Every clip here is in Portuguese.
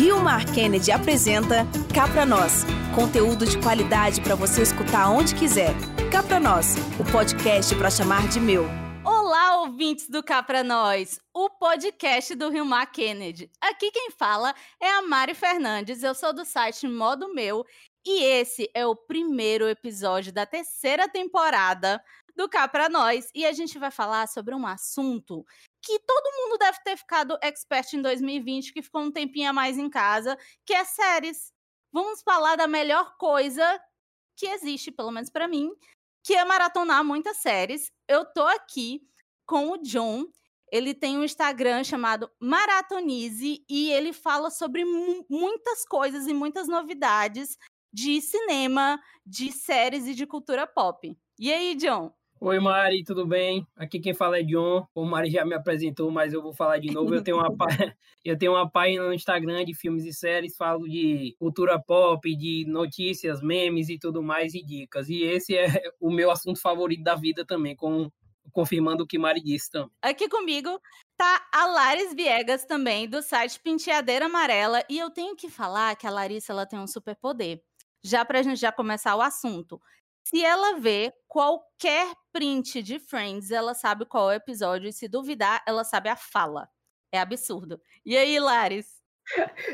Rio Mar Kennedy apresenta Cá Pra Nós. Conteúdo de qualidade para você escutar onde quiser. Cá Pra Nós, o podcast para chamar de meu. Olá, ouvintes do Cá Pra Nós, o podcast do Rio Mar Kennedy. Aqui quem fala é a Mari Fernandes, eu sou do site Modo Meu e esse é o primeiro episódio da terceira temporada do Cá Pra Nós. E a gente vai falar sobre um assunto que todo mundo deve ter ficado expert em 2020, que ficou um tempinho a mais em casa, que é séries. Vamos falar da melhor coisa que existe, pelo menos para mim, que é maratonar muitas séries. Eu tô aqui com o John. Ele tem um Instagram chamado Maratonize e ele fala sobre muitas coisas e muitas novidades de cinema, de séries e de cultura pop. E aí, John? Oi, Mari, tudo bem? Aqui quem fala é John. O Mari já me apresentou, mas eu vou falar de novo. Eu tenho uma, eu tenho uma página no Instagram de filmes e séries, falo de cultura pop, de notícias, memes e tudo mais, e dicas. E esse é o meu assunto favorito da vida também, com, confirmando o que Mari disse também. Aqui comigo tá a Laris Viegas também, do site Penteadeira Amarela. E eu tenho que falar que a Larissa ela tem um superpoder. Já pra gente já começar o assunto. Se ela vê qualquer print de Friends, ela sabe qual é o episódio. E se duvidar, ela sabe a fala. É absurdo. E aí, Laris?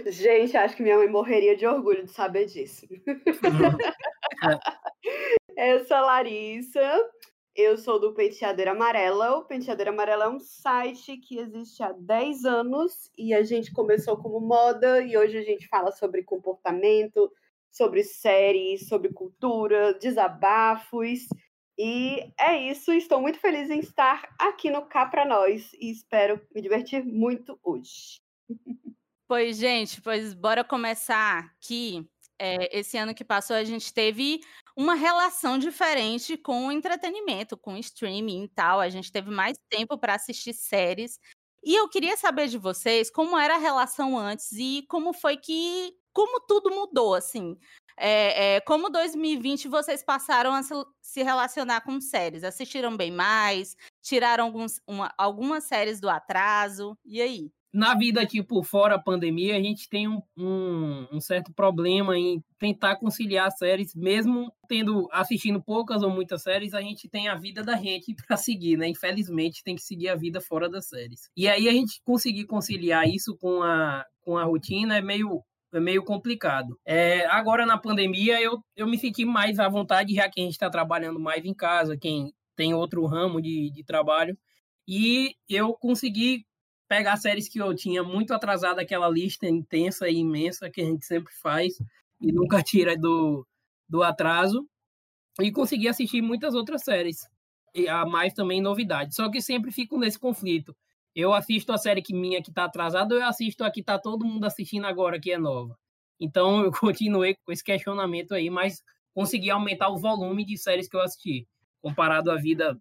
Gente, acho que minha mãe morreria de orgulho de saber disso. Eu sou a Larissa, eu sou do Penteadeira Amarela. O Penteadeira Amarela é um site que existe há 10 anos e a gente começou como moda e hoje a gente fala sobre comportamento, sobre séries, sobre cultura, desabafos. E é isso, estou muito feliz em estar aqui no Cá Pra Nós e espero me divertir muito hoje. Pois, gente, pois bora começar aqui. É, esse ano que passou, a gente teve uma relação diferente com o entretenimento, com o streaming e tal. A gente teve mais tempo para assistir séries. E eu queria saber de vocês como era a relação antes e como foi que como tudo mudou, assim. É, é, como 2020 vocês passaram a se relacionar com séries? Assistiram bem mais? Tiraram alguns, uma, algumas séries do atraso? E aí? Na vida, tipo, fora a pandemia, a gente tem um, um, um certo problema em tentar conciliar séries, mesmo tendo assistindo poucas ou muitas séries, a gente tem a vida da gente para seguir, né? Infelizmente, tem que seguir a vida fora das séries. E aí a gente conseguir conciliar isso com a, com a rotina é meio é meio complicado. É, agora, na pandemia, eu, eu me senti mais à vontade, já que a gente está trabalhando mais em casa, quem tem outro ramo de, de trabalho, e eu consegui pegar séries que eu tinha muito atrasado, aquela lista intensa e imensa que a gente sempre faz e nunca tira do, do atraso, e consegui assistir muitas outras séries, e a mais também novidades. Só que sempre fico nesse conflito eu assisto a série que minha que tá atrasada, ou eu assisto a que tá todo mundo assistindo agora, que é nova. Então eu continuei com esse questionamento aí, mas consegui aumentar o volume de séries que eu assisti, comparado à vida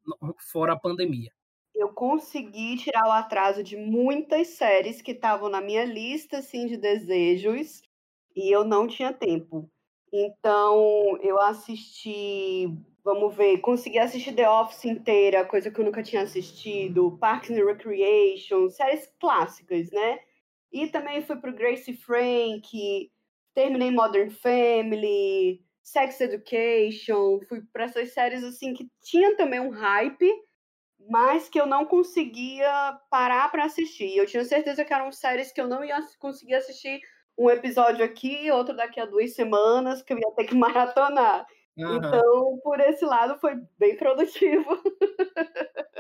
fora a pandemia. Eu consegui tirar o atraso de muitas séries que estavam na minha lista assim, de desejos e eu não tinha tempo. Então eu assisti Vamos ver, consegui assistir The Office inteira, coisa que eu nunca tinha assistido, Parks and Recreation, séries clássicas, né? E também fui pro Gracie Frank, terminei Modern Family, Sex Education, fui para essas séries assim que tinha também um hype, mas que eu não conseguia parar para assistir. Eu tinha certeza que eram séries que eu não ia conseguir assistir um episódio aqui, outro daqui a duas semanas, que eu ia ter que maratonar. Uhum. Então, por esse lado, foi bem produtivo.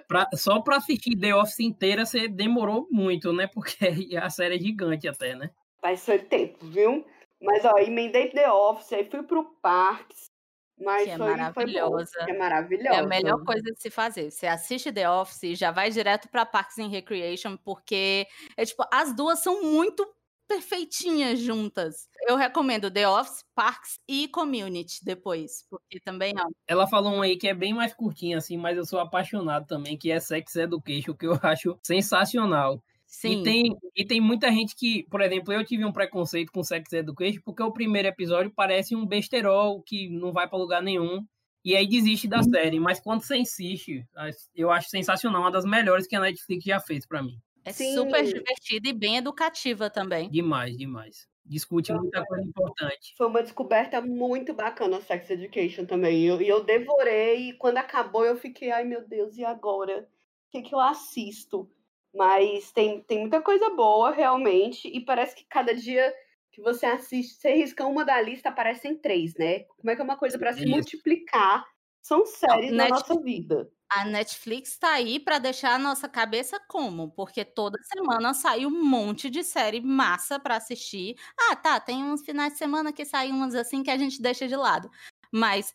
pra, só para assistir The Office inteira, você demorou muito, né? Porque a série é gigante até, né? Mas foi tempo, viu? Mas, ó, emendei The Office, aí fui pro Parks. Mas que é foi, maravilhosa. Foi é maravilhosa. É a melhor coisa de se fazer. Você assiste The Office e já vai direto para Parks and Recreation, porque é tipo, as duas são muito perfeitinhas juntas. Eu recomendo The Office, Parks e Community depois, porque também ó. Ela falou um aí que é bem mais curtinha assim, mas eu sou apaixonado também, que é Sex Education, que eu acho sensacional. Sim. E tem, e tem muita gente que, por exemplo, eu tive um preconceito com Sex Education porque o primeiro episódio parece um besterol que não vai para lugar nenhum. E aí desiste da uhum. série. Mas quando você insiste, eu acho sensacional, uma das melhores que a Netflix já fez para mim. É Sim. super divertida e bem educativa também. Demais, demais. Discute muita coisa importante. Foi uma descoberta muito bacana Sex Education também. E eu, eu, devorei, e quando acabou eu fiquei, ai meu Deus, e agora? O que, que eu assisto? Mas tem, tem muita coisa boa, realmente, e parece que cada dia que você assiste, você risca uma da lista, aparecem três, né? Como é que é uma coisa para se multiplicar? São séries na nossa vida. A Netflix está aí para deixar a nossa cabeça como? Porque toda semana sai um monte de série massa para assistir. Ah, tá, tem uns finais de semana que saem umas assim que a gente deixa de lado. Mas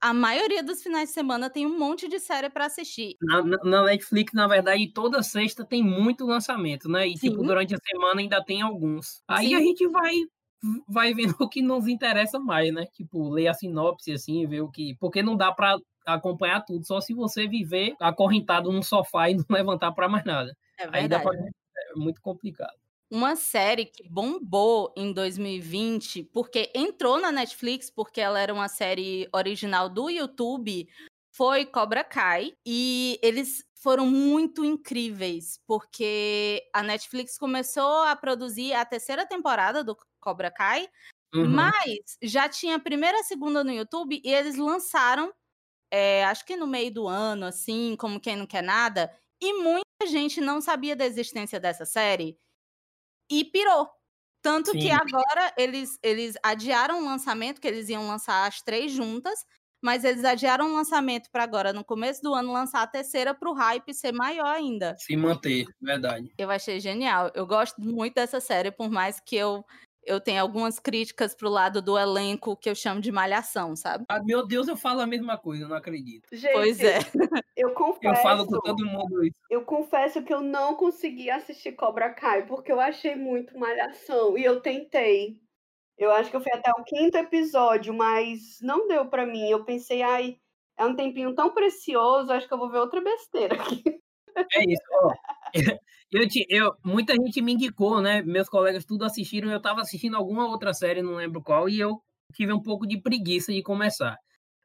a maioria dos finais de semana tem um monte de série para assistir. Na, na, Netflix, na verdade, toda sexta tem muito lançamento, né? E, tipo, Sim. tipo, durante a semana ainda tem alguns. Aí Sim. a gente vai vai vendo o que nos interessa mais, né? Tipo, ler a sinopse, assim, ver o que... Porque não dá para acompanhar tudo, só se você viver acorrentado num sofá e não levantar para mais nada. É verdade. Pra... é muito complicado. Uma série que bombou em 2020, porque entrou na Netflix, porque ela era uma série original do YouTube, foi Cobra Kai. E eles foram muito incríveis, porque a Netflix começou a produzir a terceira temporada do Cobra Kai, uhum. mas já tinha a primeira e a segunda no YouTube e eles lançaram, é, acho que no meio do ano, assim, como quem não quer nada, e muita gente não sabia da existência dessa série e pirou. Tanto Sim. que agora eles, eles adiaram o lançamento, que eles iam lançar as três juntas, mas eles adiaram o lançamento para agora, no começo do ano, lançar a terceira para o hype ser maior ainda. Se manter, verdade. Eu achei genial. Eu gosto muito dessa série, por mais que eu eu tenho algumas críticas pro lado do elenco que eu chamo de malhação, sabe? Ah, meu Deus, eu falo a mesma coisa, eu não acredito. Gente, pois é. Eu confesso. Eu falo com todo mundo isso. Eu confesso que eu não consegui assistir Cobra Kai porque eu achei muito malhação e eu tentei. Eu acho que eu fui até o quinto episódio, mas não deu para mim. Eu pensei, ai, é um tempinho tão precioso, acho que eu vou ver outra besteira aqui. É isso. Ó, eu, eu, muita gente me indicou, né? Meus colegas tudo assistiram. Eu estava assistindo alguma outra série, não lembro qual, e eu tive um pouco de preguiça de começar.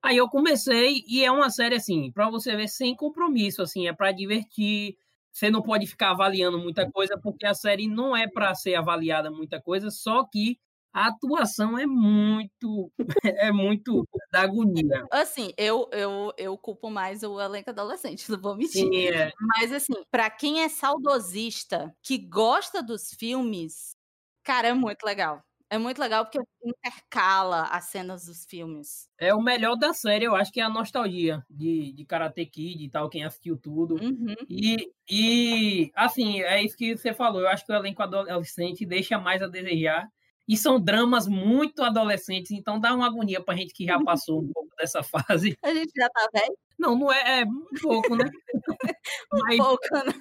Aí eu comecei e é uma série assim, para você ver sem compromisso, assim, é para divertir. Você não pode ficar avaliando muita coisa porque a série não é para ser avaliada muita coisa, só que a atuação é muito é muito da agonia. Assim, eu, eu, eu culpo mais o elenco adolescente, não vou mentir. Sim, é. Mas assim, para quem é saudosista, que gosta dos filmes, cara, é muito legal. É muito legal porque intercala as cenas dos filmes. É o melhor da série, eu acho que é a nostalgia de, de Karate Kid e tal, quem assistiu tudo. Uhum. E, e, assim, é isso que você falou. Eu acho que o elenco adolescente deixa mais a desejar. E são dramas muito adolescentes, então dá uma agonia pra gente que já passou um pouco dessa fase. A gente já tá velho? Não, não é, é um pouco, né? um Mas, pouco, né?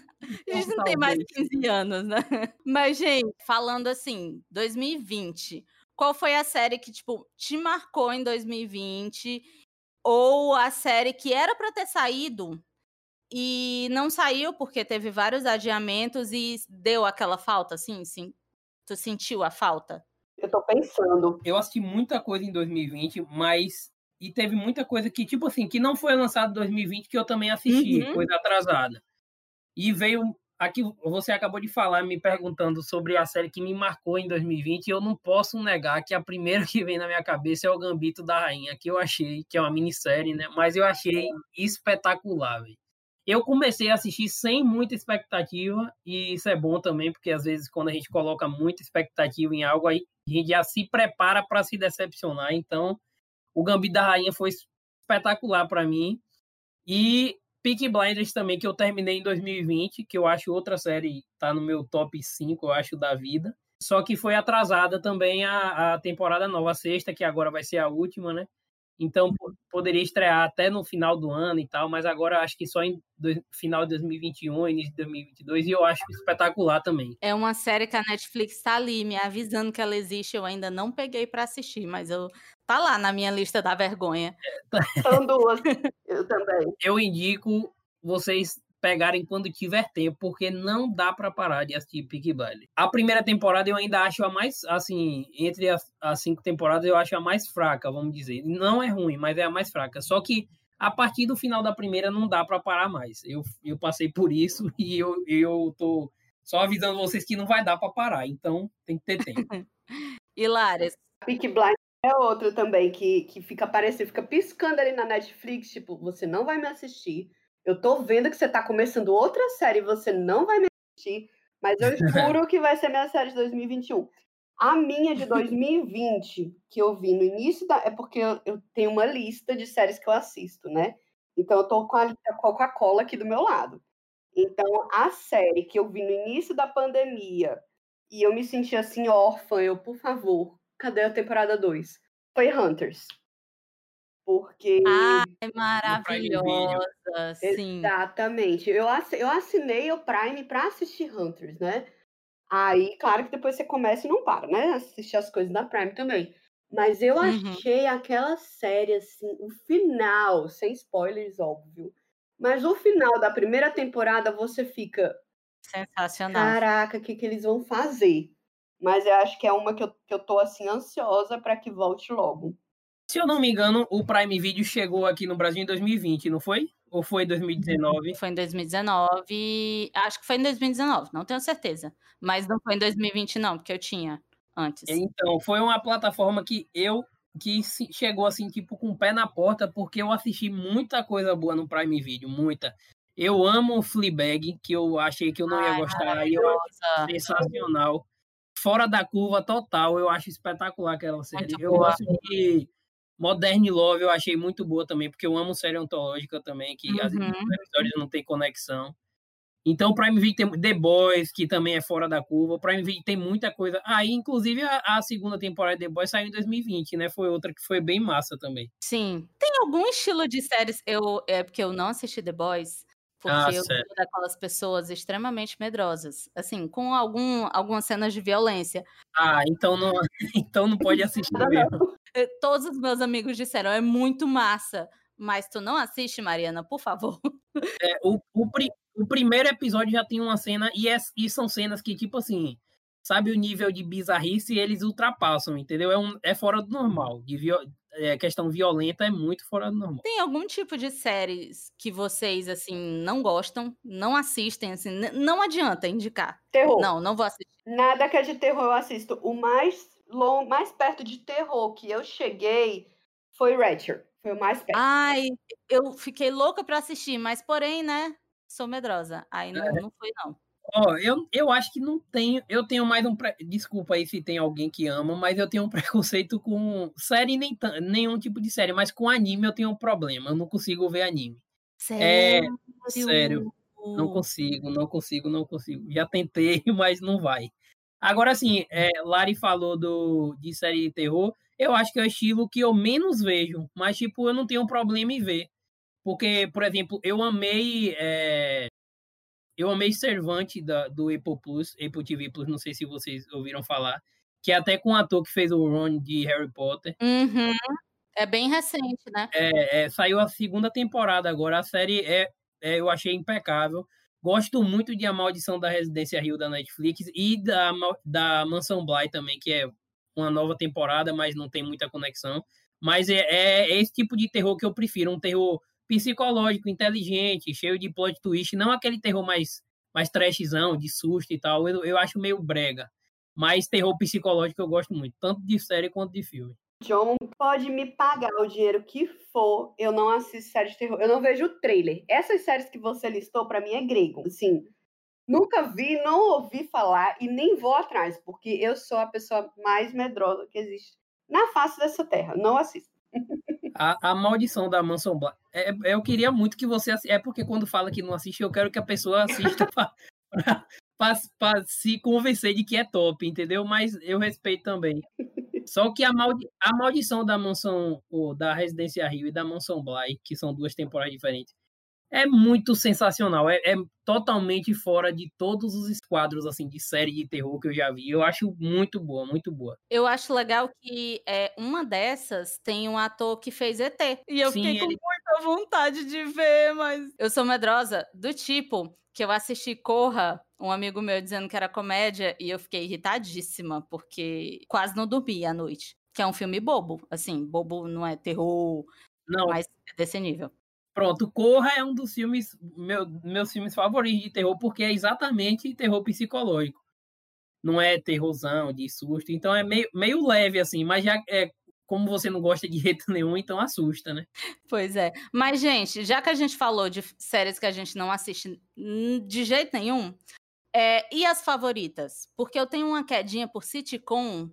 A gente não tem mais 15 anos, né? Mas, gente, falando assim, 2020, qual foi a série que, tipo, te marcou em 2020? Ou a série que era para ter saído e não saiu porque teve vários adiamentos e deu aquela falta, assim, sim? Tu sentiu a falta? Eu tô pensando. Eu assisti muita coisa em 2020, mas. E teve muita coisa que, tipo assim, que não foi lançada em 2020 que eu também assisti, uhum. coisa atrasada. E veio. Aqui você acabou de falar, me perguntando sobre a série que me marcou em 2020, e eu não posso negar que a primeira que vem na minha cabeça é o Gambito da Rainha, que eu achei, que é uma minissérie, né? Mas eu achei espetacular, velho. Eu comecei a assistir sem muita expectativa, e isso é bom também, porque às vezes quando a gente coloca muita expectativa em algo, aí a gente já se prepara para se decepcionar. Então, o Gambito da Rainha foi espetacular para mim. E Peaky Blinders também, que eu terminei em 2020, que eu acho outra série, tá no meu top 5, eu acho, da vida. Só que foi atrasada também a, a temporada nova, a sexta, que agora vai ser a última, né? Então poderia estrear até no final do ano e tal, mas agora acho que só em do, final de 2021, início de 2022, e eu acho espetacular também. É uma série que a Netflix está ali me avisando que ela existe, eu ainda não peguei para assistir, mas eu tá lá na minha lista da vergonha. São duas, eu também. Eu indico vocês pegarem quando tiver tempo, porque não dá para parar de assistir Peaky Blinders. A primeira temporada eu ainda acho a mais, assim, entre as, as, cinco temporadas eu acho a mais fraca, vamos dizer. Não é ruim, mas é a mais fraca. Só que a partir do final da primeira não dá para parar mais. Eu, eu passei por isso e eu, eu tô Só avisando vocês que não vai dar para parar, então tem que ter tempo. Hilárias. Peak Blind é outro também que, que fica aparecendo, fica piscando ali na Netflix, tipo, você não vai me assistir. Eu tô vendo que você tá começando outra série e você não vai me assistir, mas eu juro que vai ser minha série de 2021. A minha de 2020, que eu vi no início da. É porque eu, eu tenho uma lista de séries que eu assisto, né? Então eu tô com a Coca-Cola aqui do meu lado. Então, a série que eu vi no início da pandemia e eu me senti assim órfã, eu, por favor, cadê a temporada 2? Foi Hunters. Porque. Ai, maravilhosa! Sim. Exatamente. Eu, eu assinei o Prime para assistir Hunters, né? Aí, claro que depois você começa e não para, né? Assistir as coisas da Prime também. Mas eu uhum. achei aquela série, assim, o final, sem spoilers, óbvio. Mas o final da primeira temporada você fica. Sensacional. Caraca, o que, que eles vão fazer? Mas eu acho que é uma que eu, que eu tô, assim, ansiosa para que volte logo. Se eu não me engano, o Prime Video chegou aqui no Brasil em 2020, não foi? Ou foi em 2019? Foi em 2019. Acho que foi em 2019, não tenho certeza. Mas não foi em 2020, não, porque eu tinha antes. Então, foi uma plataforma que eu que chegou assim, tipo, com o pé na porta, porque eu assisti muita coisa boa no Prime Video, muita. Eu amo o Fleabag, que eu achei que eu não ia Ai, gostar, e eu acho sensacional. Fora da curva total, eu acho espetacular aquela série. Muito eu boa. gosto de Modern Love, eu achei muito boa também, porque eu amo série ontológica também, que uhum. as histórias não tem conexão. Então, o Prime Video tem The Boys, que também é fora da curva. O Prime Video tem muita coisa. Aí, ah, inclusive, a, a, segunda temporada de The Boys saiu em 2020, né? Foi outra que foi bem massa também. Sim. Tem algum estilo de séries? Eu, é porque eu não assisti The Boys. Porque ah, eu sou daquelas pessoas extremamente medrosas. Assim, com algum, algumas cenas de violência. Ah, então não, então não pode assistir mesmo. Eh, todos os meus amigos disseram, é muito massa. Mas tu não assiste, Mariana, por favor. É, o, o, o primeiro episódio já tem uma cena, e, é, e são cenas que, tipo assim, sabe o nível de bizarrice eles ultrapassam, entendeu? É, um, é fora do normal. De viol, é, questão violenta é muito fora do normal. Tem algum tipo de séries que vocês, assim, não gostam, não assistem, assim, não adianta indicar? Terror. Não, não vou assistir. Nada que é de terror eu assisto. O mais, long, mais perto de terror que eu cheguei foi Ratchet. Foi o mais perto. Ai, eu fiquei louca para assistir, mas porém, né? sou medrosa. Aí não, é. não foi, não. Ó, oh, eu, eu acho que não tenho. Eu tenho mais um. Pre... Desculpa aí se tem alguém que ama, mas eu tenho um preconceito com série, nem t... nenhum tipo de série, mas com anime eu tenho um problema. Eu não consigo ver anime. Sério? É, sério. Não consigo, não consigo, não consigo. Já tentei, mas não vai. Agora, assim, é, Lari falou do, de série de terror. Eu acho que é o estilo que eu menos vejo, mas, tipo, eu não tenho problema em ver. Porque, por exemplo, eu amei. É, eu amei Servante da, do Apple Plus, Apple TV Plus, não sei se vocês ouviram falar. Que é até com o ator que fez o Ron de Harry Potter. Uhum. É bem recente, né? É, é, saiu a segunda temporada agora. A série é, é, eu achei impecável. Gosto muito de A Maldição da Residência Rio da Netflix e da, da Mansão Bly também, que é uma nova temporada, mas não tem muita conexão. Mas é, é esse tipo de terror que eu prefiro, um terror psicológico, inteligente, cheio de plot twist, não aquele terror mais, mais trashzão, de susto e tal, eu, eu acho meio brega. Mas terror psicológico eu gosto muito, tanto de série quanto de filme. John pode me pagar o dinheiro que for, eu não assisto série de terror, eu não vejo o trailer. Essas séries que você listou, para mim, é grego. Assim, nunca vi, não ouvi falar e nem vou atrás, porque eu sou a pessoa mais medrosa que existe na face dessa terra. Não assisto. A, a maldição da Manson Black. É, é, eu queria muito que você. É porque quando fala que não assiste, eu quero que a pessoa assista para se convencer de que é top, entendeu? Mas eu respeito também. Só que a, maldi a maldição da mansão, ou da Residência Rio e da Mansão Bly, que são duas temporadas diferentes, é muito sensacional. É, é, totalmente fora de todos os esquadros assim de série de terror que eu já vi. Eu acho muito boa, muito boa. Eu acho legal que é, uma dessas tem um ator que fez ET. E eu Sim, fiquei com ele... muita vontade de ver, mas eu sou medrosa do tipo que eu assisti Corra, um amigo meu dizendo que era comédia, e eu fiquei irritadíssima, porque quase não dormi à noite. Que é um filme bobo, assim, bobo não é terror, não. mas é desse nível. Pronto, Corra é um dos filmes, meu, meus filmes favoritos de terror, porque é exatamente terror psicológico. Não é terrorzão, de susto. Então é meio, meio leve, assim, mas já é como você não gosta de jeito nenhum, então assusta, né? Pois é. Mas, gente, já que a gente falou de séries que a gente não assiste de jeito nenhum, é, e as favoritas? Porque eu tenho uma quedinha por sitcom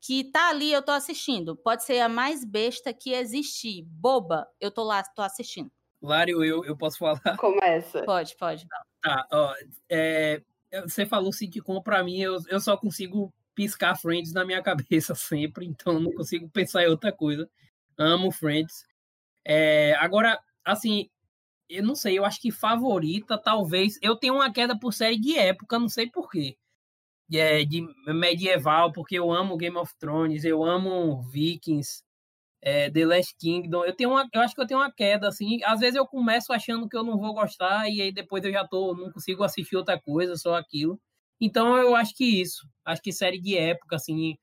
que tá ali, eu tô assistindo. Pode ser a mais besta que existir. Boba, eu tô lá, tô assistindo. Lário, eu, eu posso falar? Começa. Pode, pode. Tá, ó, é, você falou sitcom, pra mim, eu, eu só consigo piscar Friends na minha cabeça sempre, então não consigo pensar em outra coisa. Amo Friends. É, agora, assim, eu não sei, eu acho que favorita, talvez. Eu tenho uma queda por série de época, não sei porquê é, de medieval, porque eu amo Game of Thrones, eu amo Vikings, é, The Last Kingdom. Eu tenho uma, eu acho que eu tenho uma queda assim. Às vezes eu começo achando que eu não vou gostar e aí depois eu já tô, não consigo assistir outra coisa, só aquilo. Então eu acho que isso, acho que série de época assim,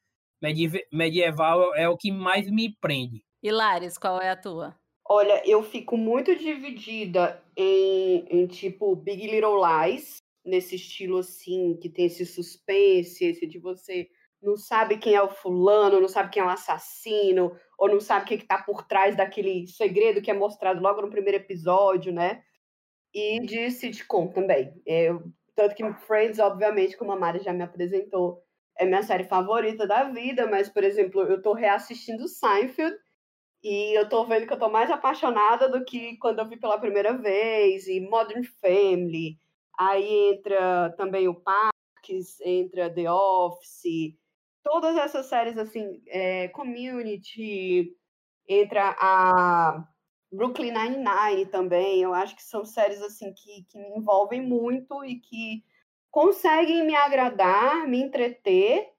medieval é o que mais me prende. Hilares, qual é a tua? Olha, eu fico muito dividida em, em tipo Big Little Lies, nesse estilo assim, que tem esse suspense, esse de você não sabe quem é o fulano, não sabe quem é o assassino, ou não sabe o que está por trás daquele segredo que é mostrado logo no primeiro episódio, né? E de sitcom também. Eu, tanto que Friends, obviamente, como a Mari já me apresentou, é minha série favorita da vida, mas, por exemplo, eu tô reassistindo Seinfeld e eu tô vendo que eu tô mais apaixonada do que quando eu vi pela primeira vez, e Modern Family, Aí entra também o Parks, entra The Office, todas essas séries assim, é, Community, entra a Brooklyn Nine-Nine também. Eu acho que são séries assim que, que me envolvem muito e que conseguem me agradar, me entreter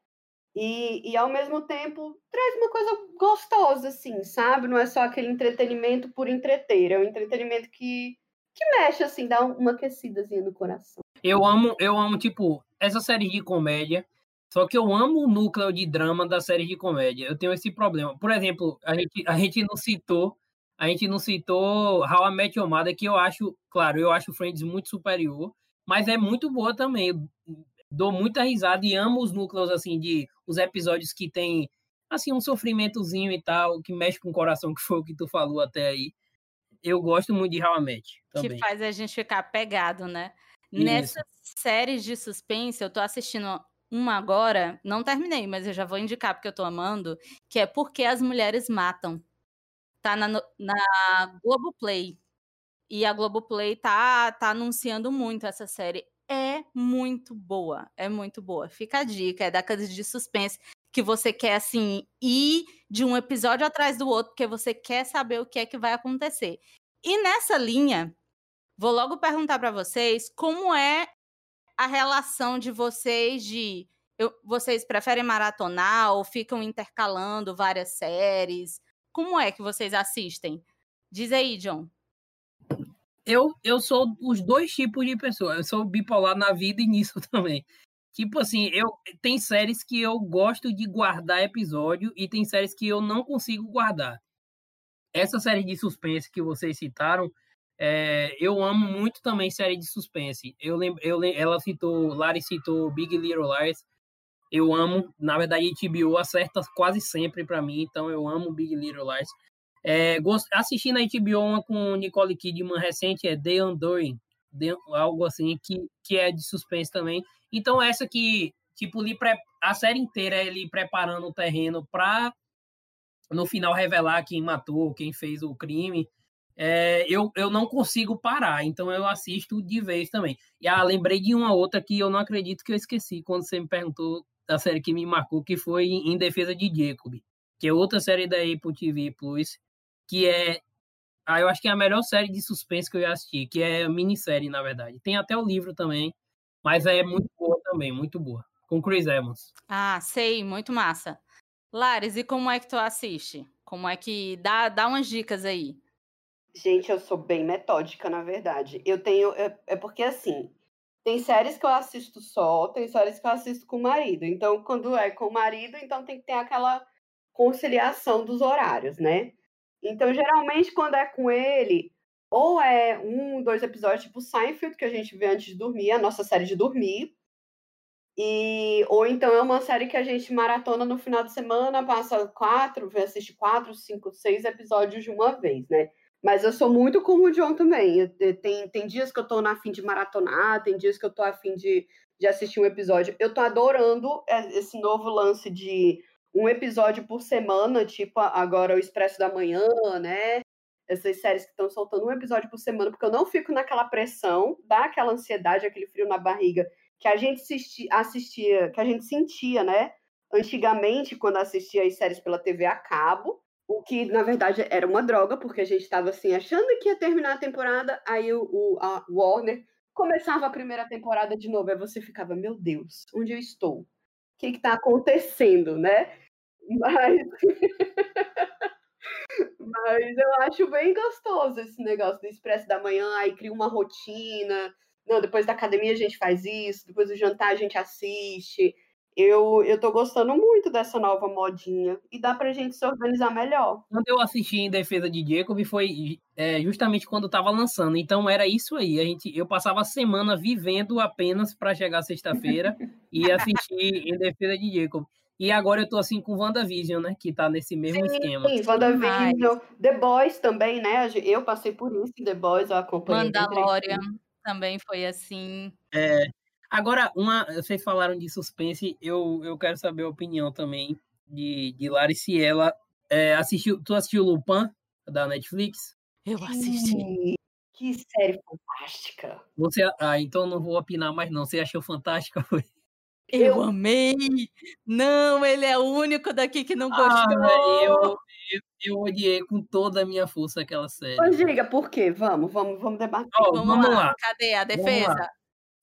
e, e ao mesmo tempo traz uma coisa gostosa, assim, sabe? Não é só aquele entretenimento por entreter, é um entretenimento que que mexe, assim, dá uma aquecidazinha no coração. Eu amo, eu amo, tipo, essa série de comédia. Só que eu amo o núcleo de drama da série de comédia. Eu tenho esse problema. Por exemplo, a gente, a gente não citou. A gente não citou How I Met Your Mother, que eu acho, claro, eu acho Friends muito superior, mas é muito boa também. Dou muita risada e amo os núcleos, assim, de os episódios que tem, assim, um sofrimentozinho e tal, que mexe com o coração, que foi o que tu falou até aí eu gosto muito de também. Que faz a gente ficar pegado, né? Isso. Nessas séries de suspense, eu tô assistindo uma agora, não terminei, mas eu já vou indicar porque eu tô amando, que é Porque as Mulheres Matam. Tá na, na Globoplay. E a Globoplay tá, tá anunciando muito essa série. É muito boa, é muito boa. Fica a dica, é daqueles de suspense que você quer, assim, ir de um episódio atrás do outro, porque você quer saber o que é que vai acontecer. E nessa linha, vou logo perguntar para vocês como é a relação de vocês de eu, vocês preferem maratonar ou ficam intercalando várias séries? Como é que vocês assistem? Diz aí, John. Eu, eu sou os dois tipos de pessoa. Eu sou bipolar na vida e nisso também. Tipo assim, eu tem séries que eu gosto de guardar episódio e tem séries que eu não consigo guardar. Essa série de suspense que vocês citaram, é, eu amo muito também série de suspense. Eu lembro, eu, ela citou, Lari citou Big Little Lies. Eu amo, na verdade, HBO acerta quase sempre para mim, então eu amo Big Little Lies. É, assisti na HBO uma com Nicole Kidman recente, é The Undoing, algo assim, que, que é de suspense também. Então, essa que, tipo, a série inteira é ele preparando o terreno para no final revelar quem matou, quem fez o crime. É, eu, eu não consigo parar, então eu assisto de vez também. E ah, lembrei de uma outra que eu não acredito que eu esqueci quando você me perguntou da série que me marcou, que foi Em Defesa de Jacob, que é outra série da Apple TV Plus, que é. Ah, eu acho que é a melhor série de suspense que eu já assisti, que é minissérie, na verdade. Tem até o livro também, mas é muito boa também, muito boa. Com Chris Evans. Ah, sei, muito massa. Lares, e como é que tu assiste? Como é que. Dá, dá umas dicas aí. Gente, eu sou bem metódica, na verdade. Eu tenho. É, é porque assim. Tem séries que eu assisto só, tem séries que eu assisto com o marido. Então, quando é com o marido, então tem que ter aquela conciliação dos horários, né? Então, geralmente, quando é com ele, ou é um, dois episódios, tipo Seinfeld, que a gente vê antes de dormir, a nossa série de dormir. E, ou então é uma série que a gente maratona no final de semana, passa quatro, assiste quatro, cinco, seis episódios de uma vez, né? Mas eu sou muito como o John também. Tem, tem dias que eu tô na fim de maratonar, tem dias que eu tô a fim de, de assistir um episódio. Eu tô adorando é, esse novo lance de um episódio por semana, tipo agora o Expresso da Manhã, né? Essas séries que estão soltando um episódio por semana, porque eu não fico naquela pressão, dá aquela ansiedade, aquele frio na barriga que a gente assistia, que a gente sentia, né? Antigamente, quando assistia as séries pela TV a cabo, o que na verdade era uma droga, porque a gente estava assim achando que ia terminar a temporada, aí o, o a Warner começava a primeira temporada de novo, aí você ficava, meu Deus, onde eu estou? O que está acontecendo, né? Mas Mas eu acho bem gostoso esse negócio do expresso da manhã, aí cria uma rotina. Não, depois da academia a gente faz isso, depois do jantar a gente assiste. Eu, eu tô gostando muito dessa nova modinha e dá pra gente se organizar melhor. Quando eu assisti em defesa de Jacob foi é, justamente quando tava lançando. Então era isso aí. A gente, eu passava a semana vivendo apenas para chegar sexta-feira e assistir em defesa de Jacob. E agora eu tô assim com WandaVision, né? Que tá nesse mesmo sim, esquema. Sim, WandaVision. The Boys também, né? Eu passei por isso, The Boys, eu acompanhei. Mandalorian também foi assim. É, Agora, uma, vocês falaram de suspense, eu, eu quero saber a opinião também de, de Lari se ela é, assistiu. Tu assistiu Lupin da Netflix? Eu assisti. Que série fantástica. Você, ah, então não vou opinar mais não. Você achou fantástica? Eu, eu amei! Não, ele é o único daqui que não gostou. Ah, eu, eu, eu, odiei com toda a minha força aquela série. Mas diga por quê? Vamos, vamos, vamos debater. Oh, vamos, vamos lá. lá. Cadê a defesa?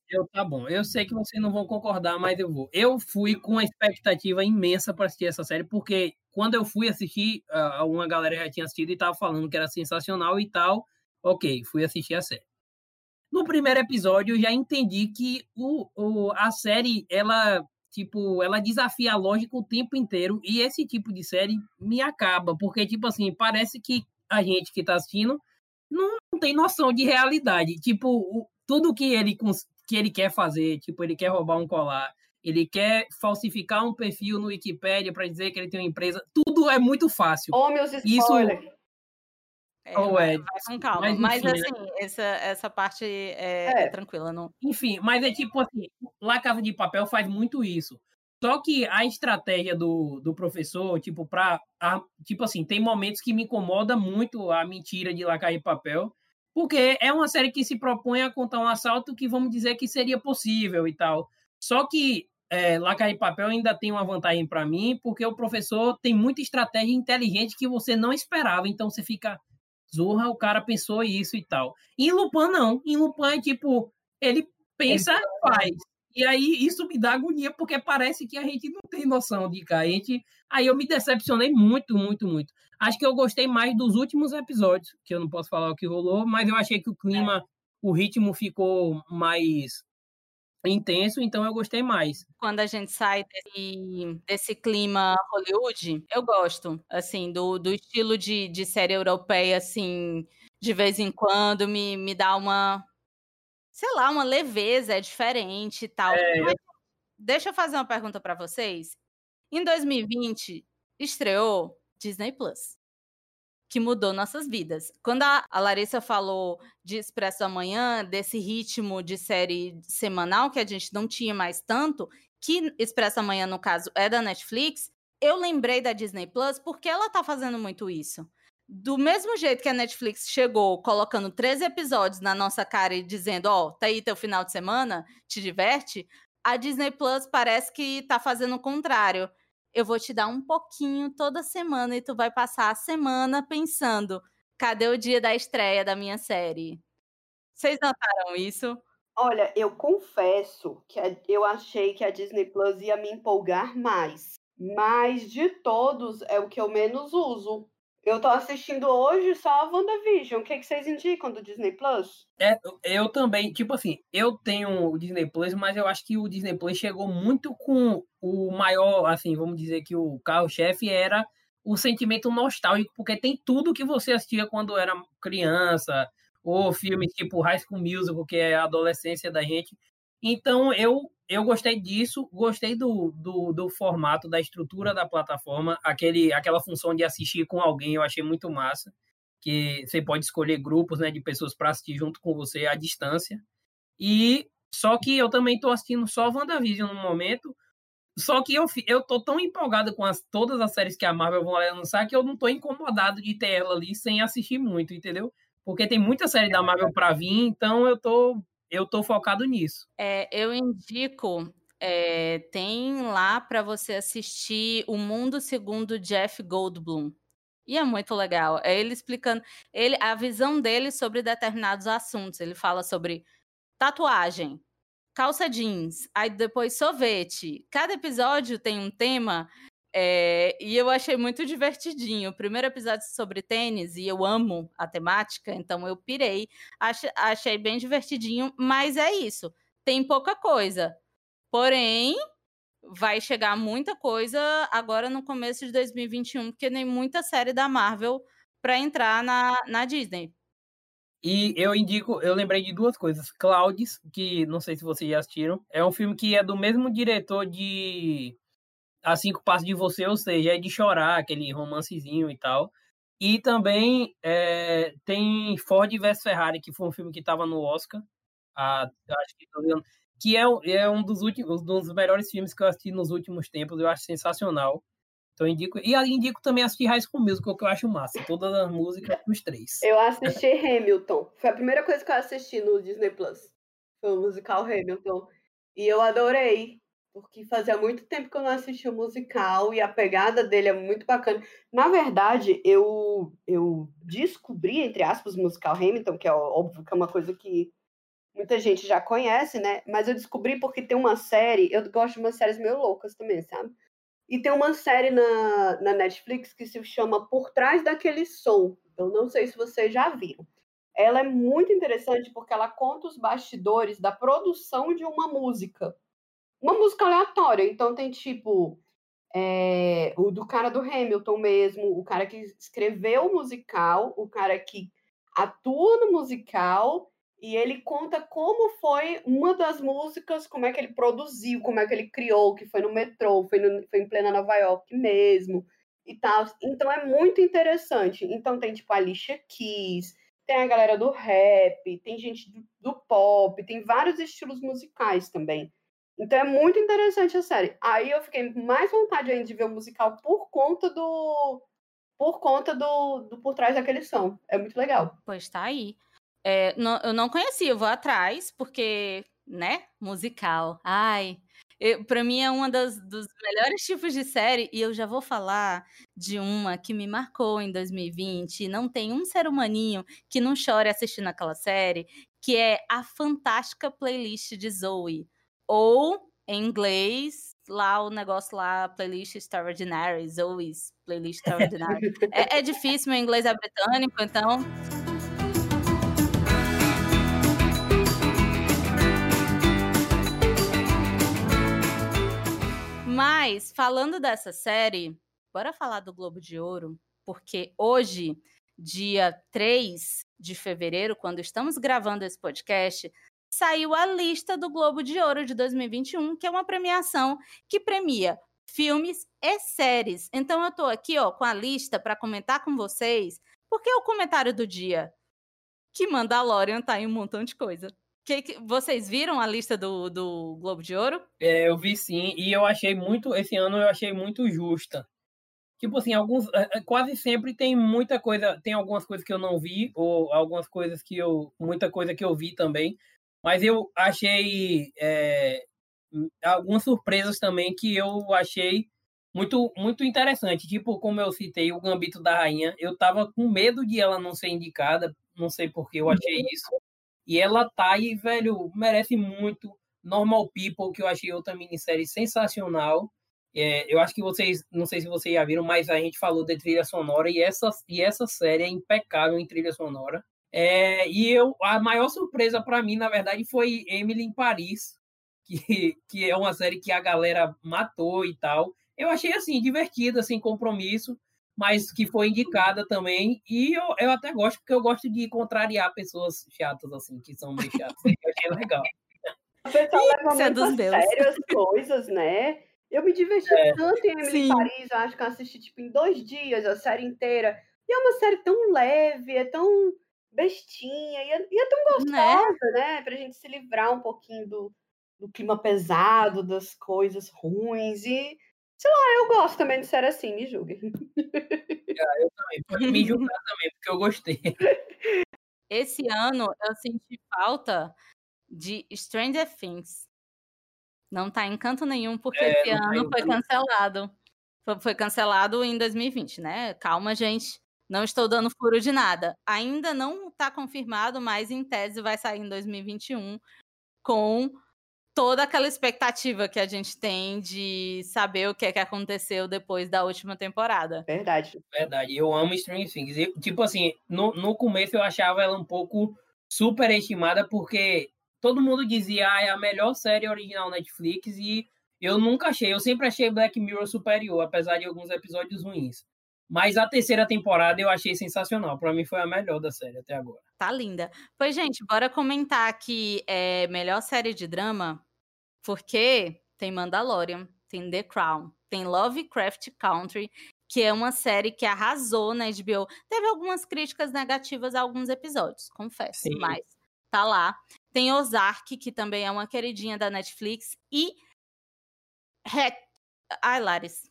Eu, tá bom. Eu sei que vocês não vão concordar, mas eu vou. Eu fui com uma expectativa imensa para assistir essa série, porque quando eu fui assistir, uma galera já tinha assistido e tava falando que era sensacional e tal. Ok, fui assistir a série. No primeiro episódio, eu já entendi que o, o, a série, ela, tipo, ela desafia a lógica o tempo inteiro. E esse tipo de série me acaba, porque, tipo assim, parece que a gente que tá assistindo não, não tem noção de realidade. Tipo, o, tudo que ele que ele quer fazer, tipo, ele quer roubar um colar, ele quer falsificar um perfil no Wikipedia para dizer que ele tem uma empresa, tudo é muito fácil. Oh, meus spoilers. Isso é, oh, é, vai com calma. Mas, mas enfim, assim, né? essa, essa parte é, é. é, tranquila. Não... Enfim, mas é tipo assim, lá Casa de Papel faz muito isso. Só que a estratégia do, do professor, tipo, pra. A, tipo assim, tem momentos que me incomoda muito a mentira de La Casa de Papel, porque é uma série que se propõe a contar um assalto que vamos dizer que seria possível e tal. Só que é, Laca e Papel ainda tem uma vantagem para mim, porque o professor tem muita estratégia inteligente que você não esperava. Então você fica, zorra, o cara pensou isso e tal. Em Lupin, não. Em Lupin é tipo, ele pensa, faz. E aí isso me dá agonia, porque parece que a gente não tem noção de cá. Gente... Aí eu me decepcionei muito, muito, muito. Acho que eu gostei mais dos últimos episódios, que eu não posso falar o que rolou, mas eu achei que o clima, o ritmo ficou mais intenso, então eu gostei mais. Quando a gente sai desse, desse clima Hollywood, eu gosto, assim, do, do estilo de, de série europeia, assim, de vez em quando me, me dá uma, sei lá, uma leveza, é diferente e tal. É, Mas, deixa eu fazer uma pergunta para vocês. Em 2020, estreou Disney Plus, que mudou nossas vidas. Quando a, Larissa falou de Expresso da Manhã, desse ritmo de série semanal que a gente não tinha mais tanto, que Expresso da Manhã, no caso, é da Netflix, eu lembrei da Disney Plus porque ela tá fazendo muito isso. Do mesmo jeito que a Netflix chegou colocando três episódios na nossa cara e dizendo, ó, oh, tá aí teu final de semana, te diverte, a Disney Plus parece que tá fazendo o contrário eu vou te dar um pouquinho toda semana e tu vai passar a semana pensando: cadê o dia da estreia da minha série? Vocês notaram isso? Olha, eu confesso que eu achei que a Disney Plus ia me empolgar mais. Mas de todos é o que eu menos uso. Eu tô assistindo hoje só a WandaVision. O que, é que vocês indicam do Disney Plus? É, eu também, tipo assim, eu tenho o Disney Plus, mas eu acho que o Disney Plus chegou muito com o maior, assim, vamos dizer que o carro-chefe era o sentimento nostálgico, porque tem tudo que você assistia quando era criança, ou filmes tipo High School Musical, que é a adolescência da gente. Então, eu, eu gostei disso, gostei do, do, do, formato, da estrutura da plataforma, aquele, aquela função de assistir com alguém, eu achei muito massa, que você pode escolher grupos né, de pessoas para assistir junto com você à distância. E só que eu também estou assistindo só WandaVision no momento, só que eu, eu tô tão empolgado com as, todas as séries que a Marvel vai lançar que eu não tô incomodado de ter ela ali sem assistir muito, entendeu? Porque tem muita série da Marvel para vir, então eu tô eu tô focado nisso. É, eu indico, é, tem lá para você assistir O Mundo Segundo Jeff Goldblum. E é muito legal. É ele explicando ele, a visão dele sobre determinados assuntos. Ele fala sobre tatuagem, calça jeans, aí depois sorvete. Cada episódio tem um tema é, e eu achei muito divertidinho. O primeiro episódio sobre tênis, e eu amo a temática, então eu pirei. Achei, bem divertidinho, mas é isso. Tem pouca coisa. Porém, vai chegar muita coisa agora no começo de 2021, porque nem muita série da Marvel para entrar na, na Disney. E eu indico, eu lembrei de duas coisas. Clouds, que não sei se vocês já assistiram, é um filme que é do mesmo diretor de a Cinco Passos de Você, ou seja, é de chorar, aquele romancezinho e tal. E também é, tem Ford vs Ferrari, que foi um filme que estava no Oscar. A, acho que, que é, é um dos últimos, um dos melhores filmes que eu assisti nos últimos tempos. Eu acho sensacional. Então indico. E indico também assistir High School Musical, que eu acho massa. Todas as músicas dos três. Eu assisti Hamilton. Foi a primeira coisa que eu assisti no Disney Plus. Foi o musical Hamilton. E eu adorei porque fazia muito tempo que eu não assistia o musical e a pegada dele é muito bacana. Na verdade, eu, eu descobri, entre aspas, o musical Hamilton, que é óbvio que é uma coisa que muita gente já conhece, né? Mas eu descobri porque tem uma série, eu gosto de umas séries meio loucas também, sabe? E tem uma série na, na Netflix que se chama Por Trás daquele Som. Eu não sei se vocês já viram. Ela é muito interessante porque ela conta os bastidores da produção de uma música uma música aleatória. Então tem tipo é, o do cara do Hamilton mesmo, o cara que escreveu o musical, o cara que atua no musical e ele conta como foi uma das músicas, como é que ele produziu, como é que ele criou, que foi no metrô, foi, no, foi em plena Nova York mesmo e tal. Então é muito interessante. Então tem tipo a Alicia Keys, tem a galera do rap, tem gente do, do pop, tem vários estilos musicais também. Então é muito interessante a série. Aí eu fiquei mais vontade ainda de ver o musical por conta do. Por conta do, do por trás daquele som. É muito legal. Pois tá aí. É, não, eu não conhecia, eu vou atrás, porque, né? Musical. Ai. Eu, pra mim é um dos melhores tipos de série, e eu já vou falar de uma que me marcou em 2020. Não tem um ser humaninho que não chore assistindo aquela série, que é a fantástica playlist de Zoe ou, em inglês, lá o negócio lá, playlist extraordinary, Zoe's playlist extraordinary. é, é difícil, meu inglês é britânico, então. Mas, falando dessa série, bora falar do Globo de Ouro, porque hoje, dia 3 de fevereiro, quando estamos gravando esse podcast, saiu a lista do Globo de Ouro de 2021, que é uma premiação que premia filmes e séries. Então eu tô aqui, ó, com a lista para comentar com vocês, porque é o comentário do dia que Mandalorian tá em um montão de coisa. Que, que, vocês viram a lista do, do Globo de Ouro? É, eu vi sim, e eu achei muito, esse ano eu achei muito justa. Tipo assim, alguns, é, é, quase sempre tem muita coisa, tem algumas coisas que eu não vi, ou algumas coisas que eu, muita coisa que eu vi também, mas eu achei é, algumas surpresas também que eu achei muito muito interessante. Tipo, como eu citei, o Gambito da Rainha, eu tava com medo de ela não ser indicada, não sei por que eu achei uhum. isso. E ela tá aí, velho, merece muito. Normal People, que eu achei outra minissérie sensacional. É, eu acho que vocês, não sei se vocês já viram, mas a gente falou de trilha sonora e essa, e essa série é impecável em trilha sonora. É, e eu, a maior surpresa para mim, na verdade, foi Emily em Paris, que, que é uma série que a galera matou e tal. Eu achei assim divertida, sem compromisso, mas que foi indicada também. E eu, eu até gosto, porque eu gosto de contrariar pessoas chatas, assim, que são meio chatas. eu achei legal. A pessoa leva é muito a sério as coisas, né? Eu me diverti é, tanto em Emily sim. Paris, eu acho que eu assisti tipo, em dois dias a série inteira. E é uma série tão leve, é tão bestinha, e é, e é tão né? gostosa, né? né? Pra gente se livrar um pouquinho do, do clima pesado, das coisas ruins. E, sei lá, eu gosto também de série assim, me julguem. Ah, eu também, pode me julgar também, porque eu gostei. Esse ano eu senti falta de Stranger Things. Não tá em canto nenhum, porque é, esse tá ano tá foi cancelado. Foi, foi cancelado em 2020, né? Calma, gente. Não estou dando furo de nada. Ainda não está confirmado, mas em tese vai sair em 2021 com toda aquela expectativa que a gente tem de saber o que é que aconteceu depois da última temporada. Verdade. Verdade. Eu amo Stranger Things. Eu, tipo assim, no, no começo eu achava ela um pouco superestimada porque todo mundo dizia, ah, é a melhor série original Netflix e eu nunca achei. Eu sempre achei Black Mirror superior, apesar de alguns episódios ruins. Mas a terceira temporada eu achei sensacional. Para mim foi a melhor da série até agora. Tá linda. Pois, gente, bora comentar que é melhor série de drama, porque tem Mandalorian, tem The Crown, tem Lovecraft Country, que é uma série que arrasou na HBO. Teve algumas críticas negativas a alguns episódios, confesso, Sim. mas tá lá. Tem Ozark, que também é uma queridinha da Netflix, e Ai, Laris,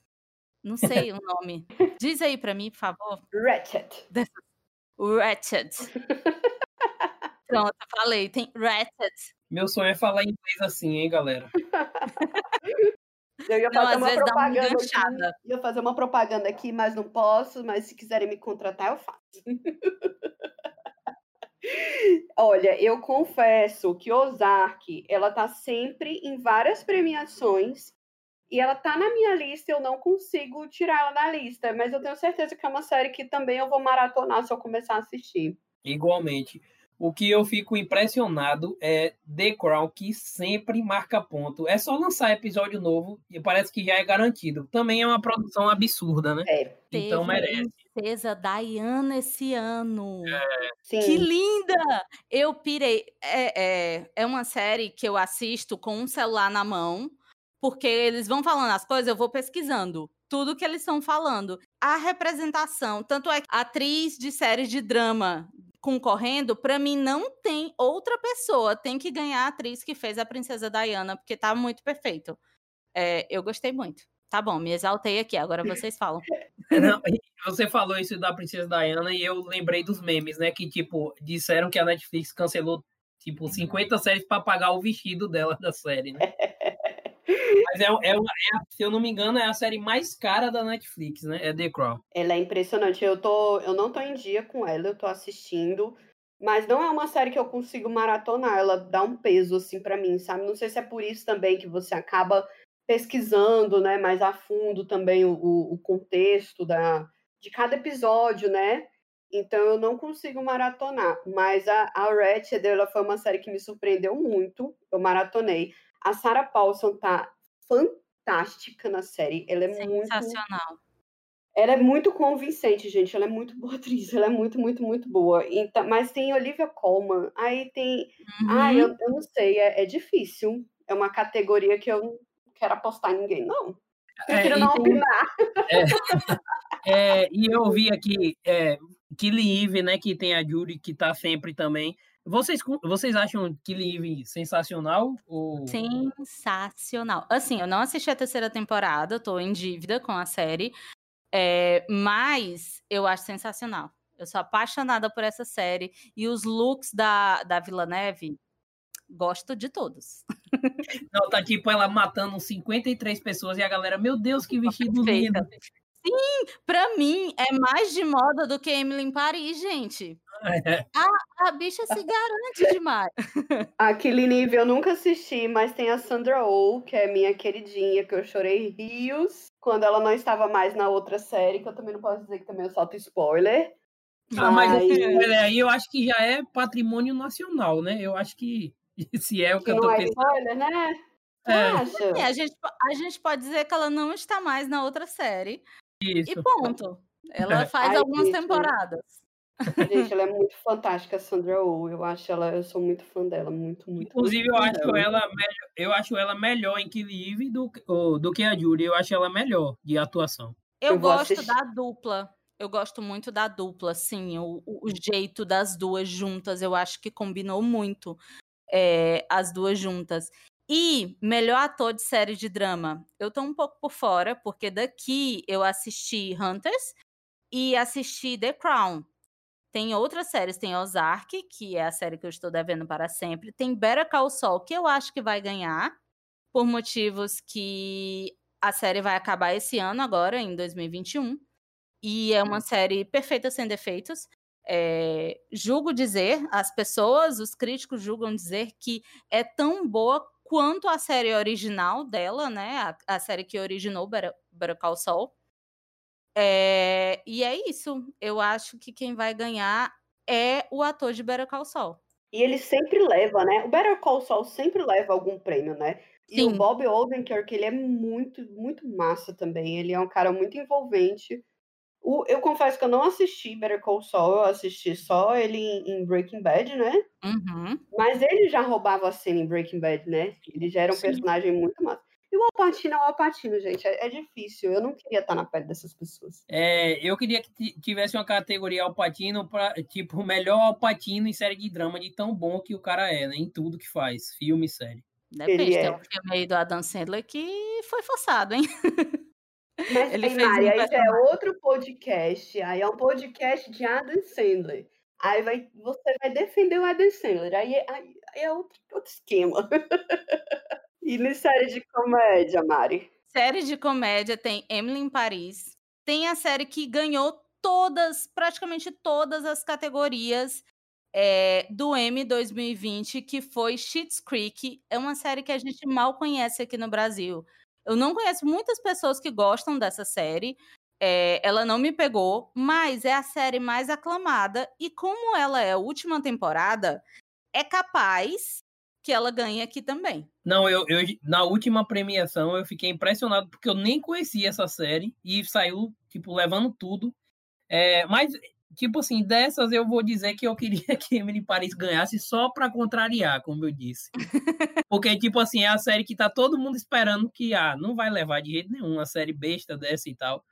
não sei o nome. Diz aí pra mim, por favor. Ratchet. Ratchet. Pronto, falei. Tem Ratchet. Meu sonho é falar inglês assim, hein, galera? Eu ia fazer não, uma propaganda aqui, ia fazer uma propaganda aqui, mas não posso, mas se quiserem me contratar, eu faço. Olha, eu confesso que Ozark, ela tá sempre em várias premiações e ela tá na minha lista, eu não consigo tirar ela da lista, mas eu tenho certeza que é uma série que também eu vou maratonar se eu começar a assistir. Igualmente. O que eu fico impressionado é The Crown, que sempre marca ponto. É só lançar episódio novo e parece que já é garantido. Também é uma produção absurda, né? É. Então Teve merece. Princesa Diana esse ano. É. Sim. Que linda! Eu pirei. É, é, é uma série que eu assisto com um celular na mão porque eles vão falando as coisas, eu vou pesquisando tudo que eles estão falando. A representação, tanto é que atriz de série de drama concorrendo, para mim não tem outra pessoa, tem que ganhar a atriz que fez a Princesa Diana, porque tá muito perfeito. É, eu gostei muito. Tá bom, me exaltei aqui, agora vocês falam. Não, você falou isso da Princesa Diana e eu lembrei dos memes, né? Que, tipo, disseram que a Netflix cancelou, tipo, 50 séries para pagar o vestido dela da série, né? Mas é, é, é, se eu não me engano, é a série mais cara da Netflix, né? É The Crown. Ela é impressionante. Eu, tô, eu não tô em dia com ela, eu tô assistindo. Mas não é uma série que eu consigo maratonar. Ela dá um peso, assim, para mim, sabe? Não sei se é por isso também que você acaba pesquisando, né, mais a fundo também o, o contexto da, de cada episódio, né? Então eu não consigo maratonar. Mas a, a Ratched, ela foi uma série que me surpreendeu muito. Eu maratonei. A Sarah Paulson tá fantástica na série. Ela é Sensacional. muito. Ela é muito convincente, gente. Ela é muito boa atriz. Ela é muito, muito, muito boa. Então, mas tem Olivia Colman. Aí tem. Uhum. Ah, eu, eu não sei. É, é, difícil. É uma categoria que eu não quero apostar em ninguém, não. É, Prefiro é, não opinar. É, e eu vi aqui é, Killing Eve, né? Que tem a Judy, que tá sempre também. Vocês, vocês acham Killing Eve sensacional? Ou... Sensacional. Assim, eu não assisti a terceira temporada, tô em dívida com a série, é, mas eu acho sensacional. Eu sou apaixonada por essa série. E os looks da, da Vila Neve, gosto de todos. Não, tá tipo ela matando 53 pessoas e a galera, meu Deus, que vestido lindo. Sim, pra mim é mais de moda do que Emily em Paris, gente. É. A, a bicha se garante demais. Aquele nível eu nunca assisti, mas tem a Sandra Oh, que é minha queridinha, que eu chorei rios quando ela não estava mais na outra série, que eu também não posso dizer que também eu solto spoiler. Ah, mas, mas... aí eu acho que já é patrimônio nacional, né? Eu acho que se é o que, que eu tô não pensando. É spoiler, né? É. É, a, gente, a gente pode dizer que ela não está mais na outra série. Isso. E ponto. Ela faz Ai, algumas gente. temporadas. Gente, ela é muito fantástica, a Sandra Oh. Eu acho ela, eu sou muito fã dela, muito, muito. Inclusive, muito eu fã acho dela. ela melhor, eu acho ela melhor em Kill Eve do, que- do que a Judy. Eu acho ela melhor de atuação. Eu, Eu gosto da dupla. Eu gosto muito da dupla, o, o- o jeito das duas juntas. Eu acho que combinou muito é, as duas juntas. E melhor ator de série de drama. Eu tô um pouco por fora, porque daqui eu assisti Hunters e assisti The Crown. Tem outras séries, tem Ozark, que é a série que eu estou devendo para sempre. Tem Better Call Saul, que eu acho que vai ganhar, por motivos que a série vai acabar esse ano agora, em 2021. E é uma série perfeita sem defeitos. É, julgo dizer, as pessoas, os críticos julgam dizer que é tão boa quanto a série original dela, né? A, a série que originou Better, Better Call Saul. É, e é isso. Eu acho que quem vai ganhar é o ator de Better Call Saul. E ele sempre leva, né? O Better Call Saul sempre leva algum prêmio, né? E o Sim. Bob Odenkirk, ele é muito, muito massa também. Ele é um cara muito envolvente. O- eu confesso que eu não assisti Better Call Saul, eu assisti só ele em, em Breaking Bad, né? Uhum. Mas ele já roubava a cena em Breaking Bad, né? Ele já era um Sim. personagem muito massa. E o Alpatino é o Alpatino, gente. É, é difícil. Eu não queria estar na pele dessas pessoas. É, eu queria que ti- tivesse uma categoria Alpatino para tipo o melhor Alpatino em série de drama de tão bom que o cara é, né? Em tudo que faz, filme e série. Depende, Ele tem é. um filme aí do Adam Sandler que foi forçado, hein? Mas Ele um Mari, aí já é outro podcast. Aí é um podcast de Adam Sandler. Aí vai, você vai defender o Adam Sandler. Aí, é- aí, aí é outro, outro esquema. e na série de comédia, Mari? Série de comédia tem Emily em Paris. Tem a série que ganhou todas, praticamente todas as categorias é, do M 2020, que foi Schitt's Creek. É uma série que a gente mal conhece aqui no Brasil. Eu não conheço muitas pessoas que gostam dessa série. É, ela não me pegou, mas é a série mais aclamada. E como ela é a última temporada, é capaz que ela ganhe aqui também. Não, eu, eu na última premiação eu fiquei impressionado porque eu nem conhecia essa série e saiu tipo levando tudo. É, mas tipo assim, dessas eu vou dizer que eu queria que Emily Paris ganhasse só pra contrariar, como eu disse. Porque tipo assim, é a série que tá todo mundo esperando que ah, não vai levar de jeito nenhum, uma série besta dessa e tal.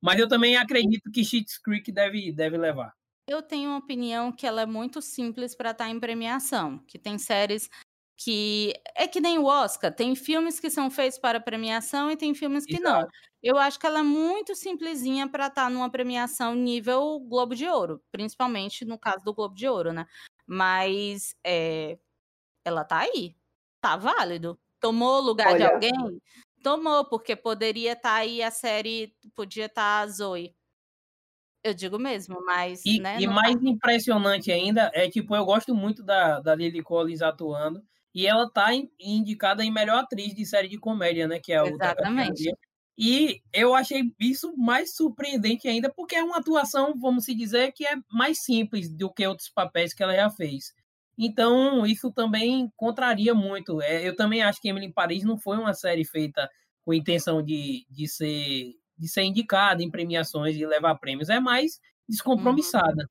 Mas eu também acredito que Schitt's Creek deve deve levar. Eu tenho uma opinião que ela é muito simples para estar em premiação, que tem séries que é que nem o Oscar, tem filmes que são feitos para premiação e tem filmes que não. Eu acho que ela é muito simplesinha para estar numa premiação nível Globo de Ouro, principalmente no caso do Globo de Ouro, né? Mas é, ela tá aí, tá válido. Tomou o lugar de Olha- alguém? Tomou, porque poderia estar aí a série, podia estar a Zoe. Eu digo mesmo, mas, E, né? e mais impressionante ainda é, tipo, eu gosto muito da, da Lily Collins atuando. E ela tá indicada em melhor atriz de série de comédia, né? Que é a outra Exatamente. categoria. E eu achei isso mais surpreendente ainda, porque é uma atuação, vamos se dizer, que é mais simples do que outros papéis que ela já fez. Então, isso também contraria muito. É, eu também acho que Emily em Paris não foi uma série feita com intenção de, de, ser, de ser indicada em premiações e levar prêmios. É mais descompromissada.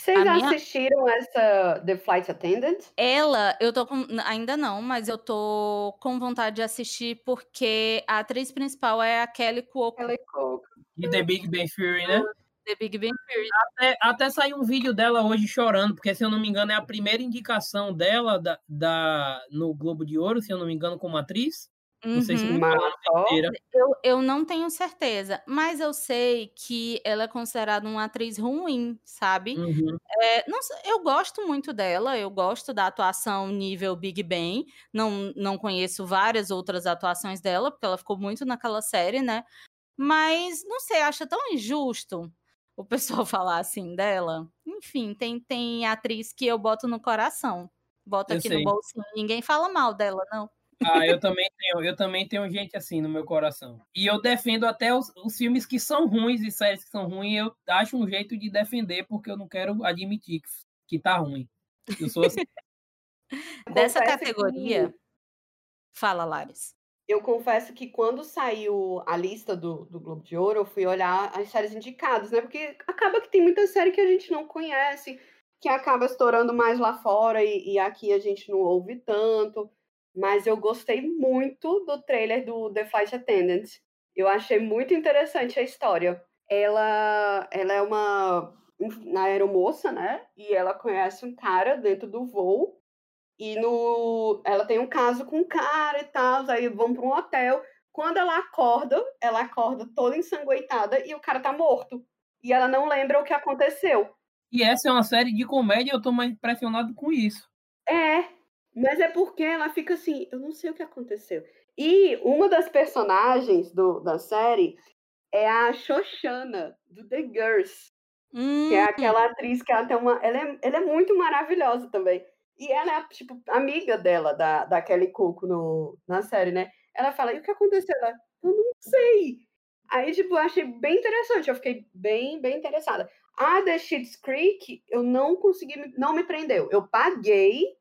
Vocês A minha- assistiram essa The Flight Attendant? Ela, eu tô com. Ainda não, mas eu tô com vontade de assistir porque a atriz principal é a Kelly Cuoco, é coca. De The Big Bang Theory, né? The Big Bang Theory. Até, até saiu um vídeo dela hoje chorando, porque se eu não me engano é a primeira indicação dela da, da, no Globo de Ouro, se eu não me engano, como atriz. Não sei se Uhum. inteira. Eu, eu não tenho certeza, mas eu sei que ela é considerada uma atriz ruim, sabe? Uhum. É, não eu gosto muito dela, eu gosto da atuação nível Big Bang. Não, não conheço várias outras atuações dela, porque ela ficou muito naquela série, né? Mas, não sei, acho tão injusto o pessoal falar assim dela. Enfim, tem, tem atriz que eu boto no coração. Boto Eu aqui sei. no bolsinho. Ninguém fala mal dela, não. Ah, eu também tenho, eu também tenho gente assim no meu coração. E eu defendo até os, os filmes que são ruins e séries que são ruins, eu acho um jeito de defender, porque eu não quero admitir que, que tá ruim. Eu sou assim. Dessa categoria. que- Fala, Lares. eu confesso que quando saiu a lista do, do Globo de Ouro, eu fui olhar as séries indicadas, né? Porque acaba que tem muita série que a gente não conhece, que acaba estourando mais lá fora e, e aqui a gente não ouve tanto. Mas eu gostei muito do trailer do The Flight Attendant. Eu achei muito interessante a história. Ela, ela é uma, uma aeromoça, né? E ela conhece um cara dentro do voo e no, ela tem um caso com um cara e tal, aí vão para um hotel. Quando ela acorda, ela acorda toda ensanguentada e o cara tá morto. E ela não lembra o que aconteceu. E essa é uma série de comédia, eu tô mais impressionado com isso. É, mas é porque ela fica assim, eu não sei o que aconteceu. E uma das personagens do, da série é a Xoxana, do The Girls. Hum. Que é hum. aquela atriz que ela tem uma. Ela é, ela é muito maravilhosa também. E ela é, tipo, amiga dela, da, da Kelly Coco no, na série, né? Ela fala, e o que aconteceu? Ela, eu não sei. Aí, tipo, eu achei bem interessante, eu fiquei bem, bem interessada. A The Schitt's Creek, eu não consegui, não me prendeu. Eu paguei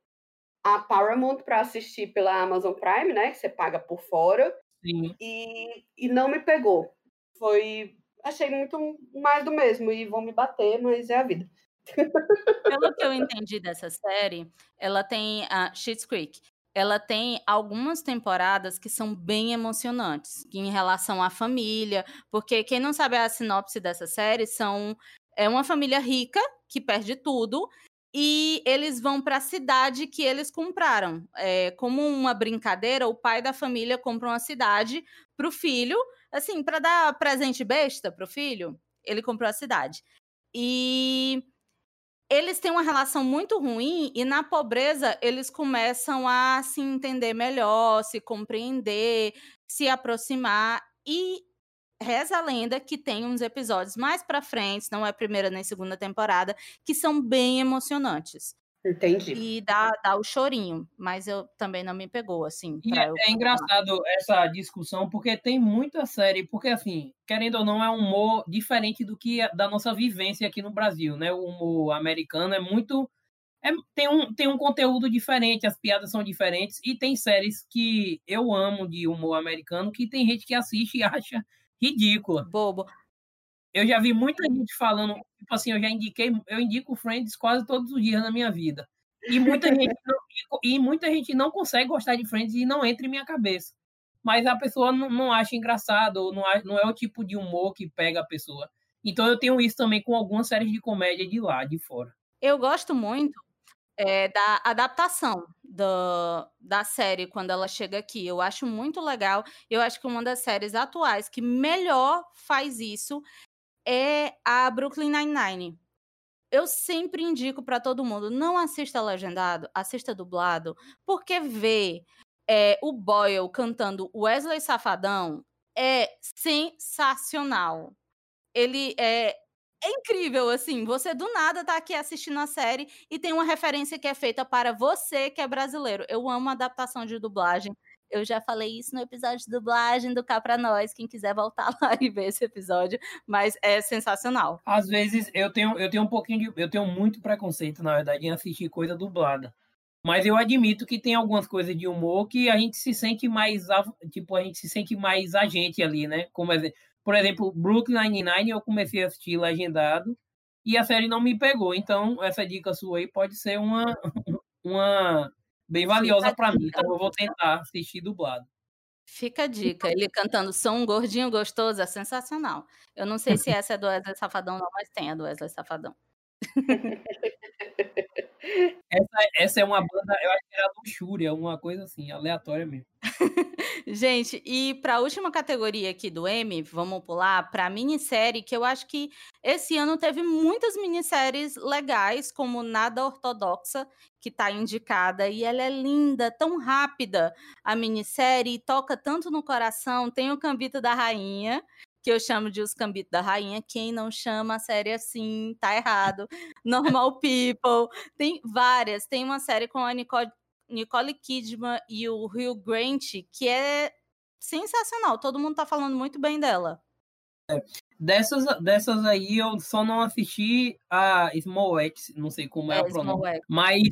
a Paramount para assistir pela Amazon Prime, né? Que você paga por fora. Sim. E, e não me pegou. Foi. Achei muito mais do mesmo. E vão me bater, mas é a vida. Pelo que eu entendi dessa série, ela tem a Schitt's Creek. Ela tem algumas temporadas que são bem emocionantes em relação à família, porque quem não sabe a sinopse dessa série são é uma família rica que perde tudo e eles vão para a cidade que eles compraram. É, como uma brincadeira, o pai da família compra uma cidade para o filho, assim, para dar presente besta para o filho. Ele comprou a cidade. E eles têm uma relação muito ruim e na pobreza eles começam a se entender melhor, se compreender, se aproximar e reza a lenda que tem uns episódios mais para frente, não é primeira nem segunda temporada, que são bem emocionantes. Entendi. E dá, dá o chorinho, mas eu também não me pegou, assim. É, é, engraçado essa discussão, porque tem muita série, porque assim, querendo ou não, é um humor diferente do que da nossa vivência aqui no Brasil, né? O humor americano é muito. É, tem, um, tem um conteúdo diferente, as piadas são diferentes, e tem séries que eu amo de humor americano que tem gente que assiste e acha ridícula. Bobo. Eu já vi muita gente falando, tipo assim, eu já indiquei, eu indico Friends quase todos os dias na minha vida. E muita gente não, e muita gente não consegue gostar de Friends e não entra em minha cabeça. Mas a pessoa não, não acha engraçado, ou não, não é o tipo de humor que pega a pessoa. Então eu tenho isso também com algumas séries de comédia de lá, de fora. Eu gosto muito é, da adaptação do, da série quando ela chega aqui. Eu acho muito legal. Eu acho que uma das séries atuais que melhor faz isso é a Brooklyn Nine-Nine. Eu sempre indico para todo mundo, não assista legendado, assista dublado, porque ver é, o Boyle cantando Wesley Safadão é sensacional. Ele é, é incrível, assim, você do nada tá aqui assistindo a série e tem uma referência que é feita para você que é brasileiro. Eu amo adaptação de dublagem. Eu já falei isso no episódio de dublagem do Cá Pra Nós, quem quiser voltar lá e ver esse episódio, mas é sensacional. Às vezes eu tenho, eu tenho um pouquinho de. Eu tenho muito preconceito, na verdade, em assistir coisa dublada. Mas eu admito que tem algumas coisas de humor que a gente se sente mais. Tipo, a gente se sente mais a gente ali, né? Como, por exemplo, Brooklyn Nine-Nine eu comecei a assistir legendado e a série não me pegou. Então, essa dica sua aí pode ser uma, uma bem valiosa para mim, então eu vou tentar assistir dublado. Fica a dica, ele cantando Sou um gordinho gostoso é sensacional. Eu não sei se essa é do Wesley Safadão, não, mas tem a do Wesley Safadão. Essa, essa é uma banda, eu acho que era Luxúria, uma coisa assim, aleatória mesmo. Gente, e para a última categoria aqui do M, vamos pular para a minissérie, que eu acho que esse ano teve muitas minisséries legais, como Nada Ortodoxa, que está indicada, e ela é linda, tão rápida, a minissérie, toca tanto no coração, tem o Cambito da Rainha, que eu chamo de Os Cambitos da Rainha. Quem não chama a série assim, tá errado. Normal People. Tem várias. Tem uma série com a Nicole, Nicole Kidman e o Hugh Grant, que é sensacional. Todo mundo tá falando muito bem dela. É, dessas, dessas aí eu só não assisti a Small X, não sei como é, é a pronúncia. Mas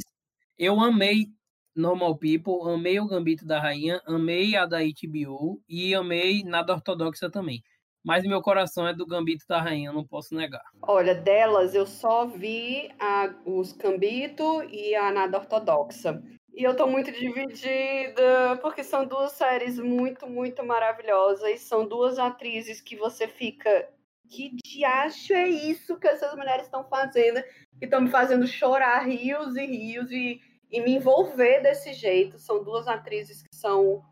eu amei Normal People, amei o Gambito da Rainha, amei a da HBO e amei Nada Ortodoxa também. Mas meu coração é do Gambito da Rainha, não posso negar. Olha, delas eu só vi a, os Gambito e a Nada Ortodoxa. E eu tô muito dividida, porque são duas séries muito, muito maravilhosas. São duas atrizes que você fica. Que diacho é isso que essas mulheres estão fazendo? Que estão me fazendo chorar rios e rios e, e me envolver desse jeito. São duas atrizes que são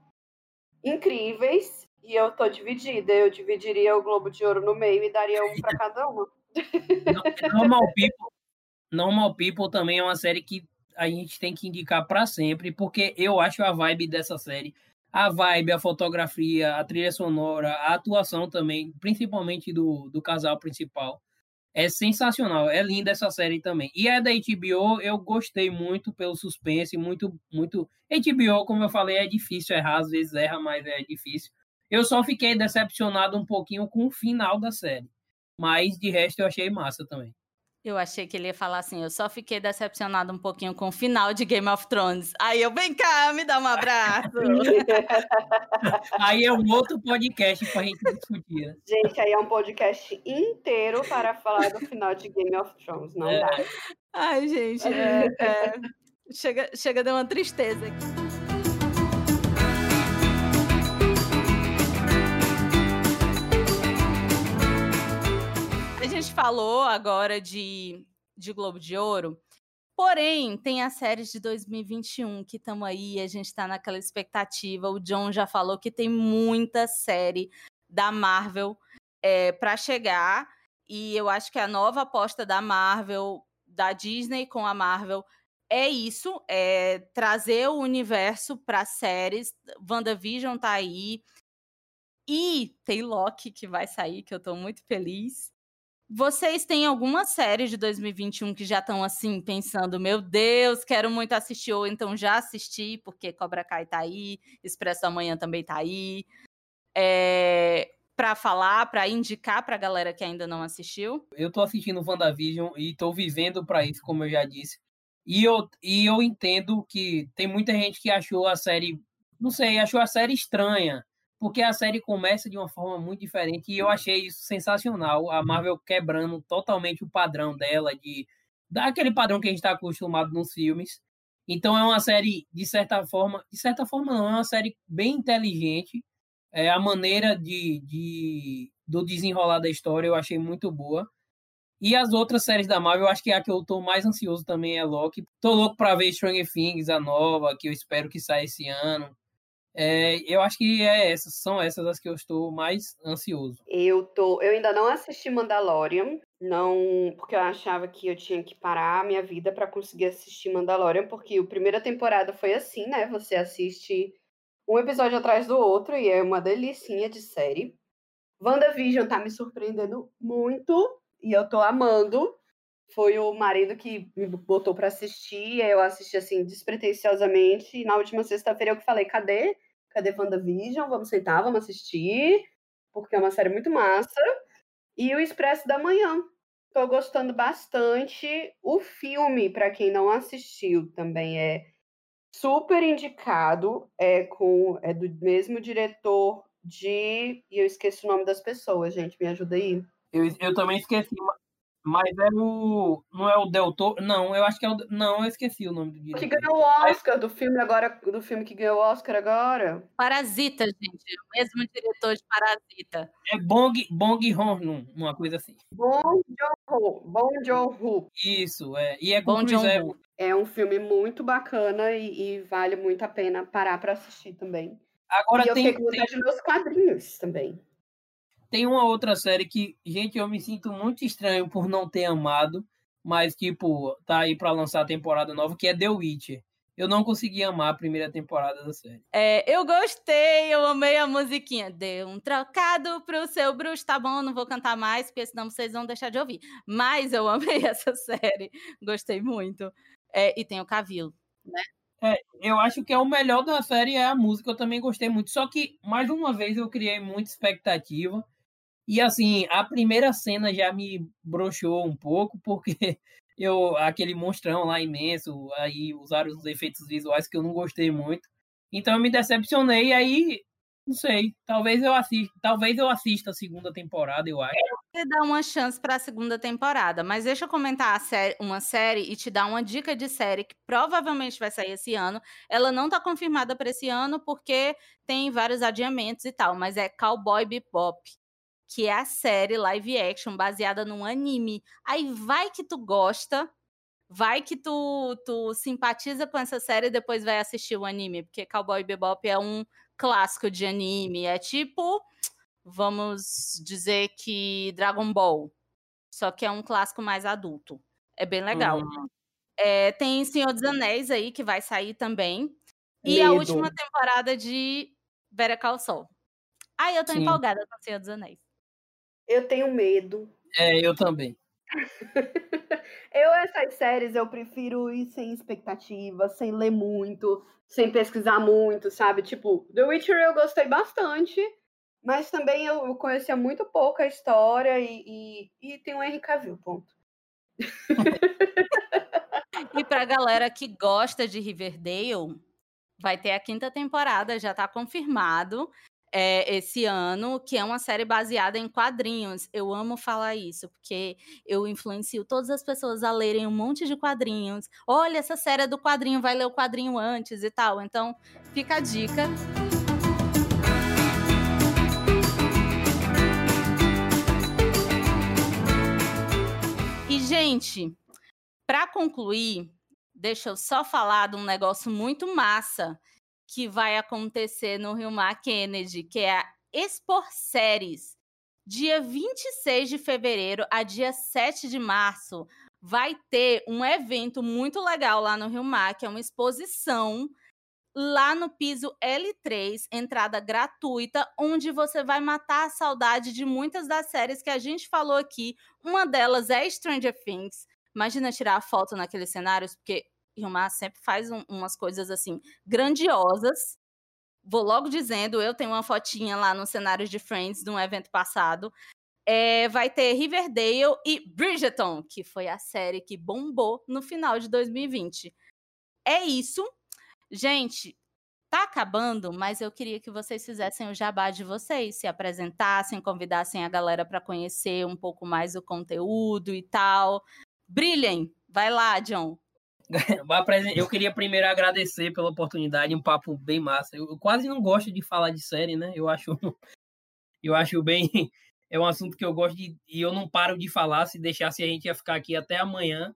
incríveis. E eu tô dividida. Eu dividiria o Globo de Ouro no meio e daria um para cada uma. Normal People, Normal People também é uma série que a gente tem que indicar para sempre, porque eu acho a vibe dessa série, a vibe, a fotografia, a trilha sonora, a atuação também, principalmente do, do casal principal, é sensacional. É linda essa série também. E a da HBO, eu gostei muito pelo suspense, muito, muito. HBO, como eu falei, é difícil errar, às vezes erra, mas é difícil. Eu só fiquei decepcionado um pouquinho com o final da série. Mas de resto eu achei massa também. Eu achei que ele ia falar assim, eu só fiquei decepcionado um pouquinho com o final de Game of Thrones. Aí eu, vem cá, me dá um abraço. aí é um outro podcast pra gente discutir. Né? Gente, aí é um podcast inteiro para falar do final de Game of Thrones, não é. dá. Ai, gente, é, é... Chega, chega a dar uma tristeza aqui. Falou agora de, de Globo de Ouro, porém, tem as séries de 2021 que estamos aí, a gente está naquela expectativa. O John já falou que tem muita série da Marvel é, para chegar, e eu acho que a nova aposta da Marvel, da Disney com a Marvel, é isso, é trazer o universo para séries. WandaVision tá aí. E tem Loki que vai sair, que eu tô muito feliz. Vocês têm alguma série de 2021 que já estão assim, pensando, meu Deus, quero muito assistir, ou então já assisti, porque Cobra Kai tá aí, Expresso da Manhã também tá aí. É, para falar, para indicar pra galera que ainda não assistiu? Eu tô assistindo WandaVision e tô vivendo para isso, como eu já disse. E eu, e eu entendo que tem muita gente que achou a série, não sei, achou a série estranha porque a série começa de uma forma muito diferente e eu achei isso sensacional. A Marvel quebrando totalmente o padrão dela, de daquele padrão que a gente está acostumado nos filmes. Então é uma série, de certa forma, de certa forma não, é uma série bem inteligente. É, a maneira de, de, do desenrolar da história eu achei muito boa. E as outras séries da Marvel, eu acho que a que eu tô mais ansioso também é Loki. Tô louco para ver Stranger Things, a nova, que eu espero que saia esse ano. É, eu acho que é essas, são essas as que eu estou mais ansioso. Eu tô, eu ainda não assisti Mandalorian, não, porque eu achava que eu tinha que parar a minha vida para conseguir assistir Mandalorian, porque a primeira temporada foi assim, né? Você assiste um episódio atrás do outro e é uma delicinha de série. WandaVision tá me surpreendendo muito e eu tô amando. Foi o marido que me botou para assistir, eu assisti assim despretensiosamente. E na última sexta-feira eu que falei: cadê? Cadê WandaVision? Vamos sentar, vamos assistir, porque é uma série muito massa. E o Expresso da Manhã. Tô gostando bastante. O filme, para quem não assistiu, também é super indicado. É com é do mesmo diretor de. E eu esqueci o nome das pessoas, gente. Me ajuda aí. Eu, eu também esqueci, mas é o. Não é o Del Toro. Não, eu acho que é o. Não, eu esqueci o nome do diretor. Que ganhou o Oscar do filme agora. Do filme que ganhou o Oscar agora. Parasita, gente. O mesmo diretor de Parasita. É Bong, Bong Joon, uma coisa assim. Bong Joon-ho. Bong Joon-ho. Isso, é. E é com Chris Evans. É um filme muito bacana e, e vale muito a pena parar para assistir também. Agora e eu tem, fiquei com vontade tem... de meus quadrinhos também. Tem uma outra série que, gente, eu me sinto muito estranho por não ter amado, mas, tipo, tá aí para lançar a temporada nova, que é The Witcher. Eu não consegui amar a primeira temporada da série. É, eu gostei, eu amei a musiquinha. Deu um trocado pro seu bruxo, tá bom? Não vou cantar mais, porque senão vocês vão deixar de ouvir. Mas eu amei essa série, gostei muito. É, e tem o Cavilo, né? É, eu acho que é o melhor da série é a música, eu também gostei muito. Só que, mais uma vez, eu criei muita expectativa. E assim, a primeira cena já me broxou um pouco, porque eu aquele monstrão lá imenso, aí usaram os efeitos visuais que eu não gostei muito. Então eu me decepcionei aí não sei, talvez eu assista, talvez eu assista a segunda temporada, eu acho. Eu dar uma chance para a segunda temporada, mas deixa eu comentar série, uma série e te dar uma dica de série que provavelmente vai sair esse ano. Ela não está confirmada para esse ano porque tem vários adiamentos e tal, mas é Cowboy Bebop, que é a série live action baseada num anime. Aí vai que tu gosta, vai que tu, tu simpatiza com essa série e depois vai assistir o anime, porque Cowboy Bebop é um clássico de anime. É tipo, vamos dizer que Dragon Ball. Só que é um clássico mais adulto. É bem legal. Uhum. É, tem Senhor dos Anéis aí, que vai sair também. E Medo. a última temporada de Better Call Saul. Aí eu tô Sim. empolgada com Senhor dos Anéis. Eu tenho medo. É, eu também. eu, essas séries, eu prefiro ir sem expectativa, sem ler muito, sem pesquisar muito, sabe? Tipo, The Witcher eu gostei bastante, mas também eu conhecia muito pouco a história e, e, e tem o Henry Cavill, ponto. e pra galera que gosta de Riverdale, vai ter a quinta temporada, já tá confirmado é, esse ano, que é uma série baseada em quadrinhos. Eu amo falar isso, porque eu influencio todas as pessoas a lerem um monte de quadrinhos. Olha, essa série é do quadrinho, vai ler o quadrinho antes e tal. Então, fica a dica. E, gente, para concluir, deixa eu só falar de um negócio muito massa que vai acontecer no Rio Mar Kennedy, que é a Expor Séries. Dia 26 de fevereiro a dia 7 de março vai ter um evento muito legal lá no Rio Mar, que é uma exposição lá no piso L3, entrada gratuita, onde você vai matar a saudade de muitas das séries que a gente falou aqui. Uma delas é Stranger Things. Imagina tirar a foto naqueles cenários, porque Rilmar sempre faz um, umas coisas assim grandiosas. Vou logo dizendo, eu tenho uma fotinha lá no cenário de Friends de um evento passado. É, vai ter Riverdale e Bridgerton, que foi a série que bombou no final de 2020. É isso. Gente, tá acabando, mas eu queria que vocês fizessem o jabá de vocês, se apresentassem, convidassem a galera para conhecer um pouco mais o conteúdo e tal. Brilhem! Vai lá, John. Eu queria primeiro agradecer pela oportunidade, um papo bem massa. Eu quase não gosto de falar de série, né? Eu acho, eu acho bem, é um assunto que eu gosto de e eu não paro de falar. Se deixasse a gente ia ficar aqui até amanhã.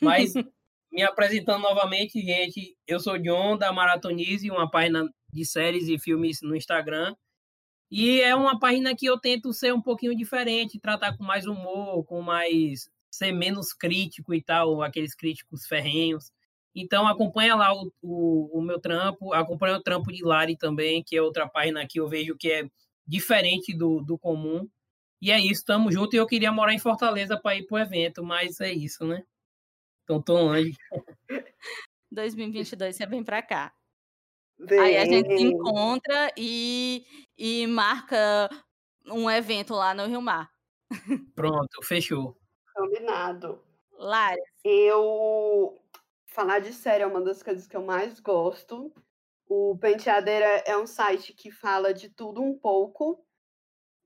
Mas me apresentando novamente, gente, eu sou John da Maratonize, uma página de séries e filmes no Instagram. E é uma página que eu tento ser um pouquinho diferente, tratar com mais humor, com mais ser menos crítico e tal, aqueles críticos ferrenhos. Então acompanha lá o, o, o, meu trampo, acompanha o trampo de Lari também, que é outra página que eu vejo que é diferente do, do comum. E é isso, tamo junto. E eu queria morar em Fortaleza para ir pro evento, mas é isso, né? Então tô longe. 2022 você vem para cá. Vem. Aí a gente se encontra e, e marca um evento lá no Rio Mar. Pronto, fechou. Combinado. Lara. Eu. Falar de série é uma das coisas que eu mais gosto. O Penteadeira é um site que fala de tudo um pouco.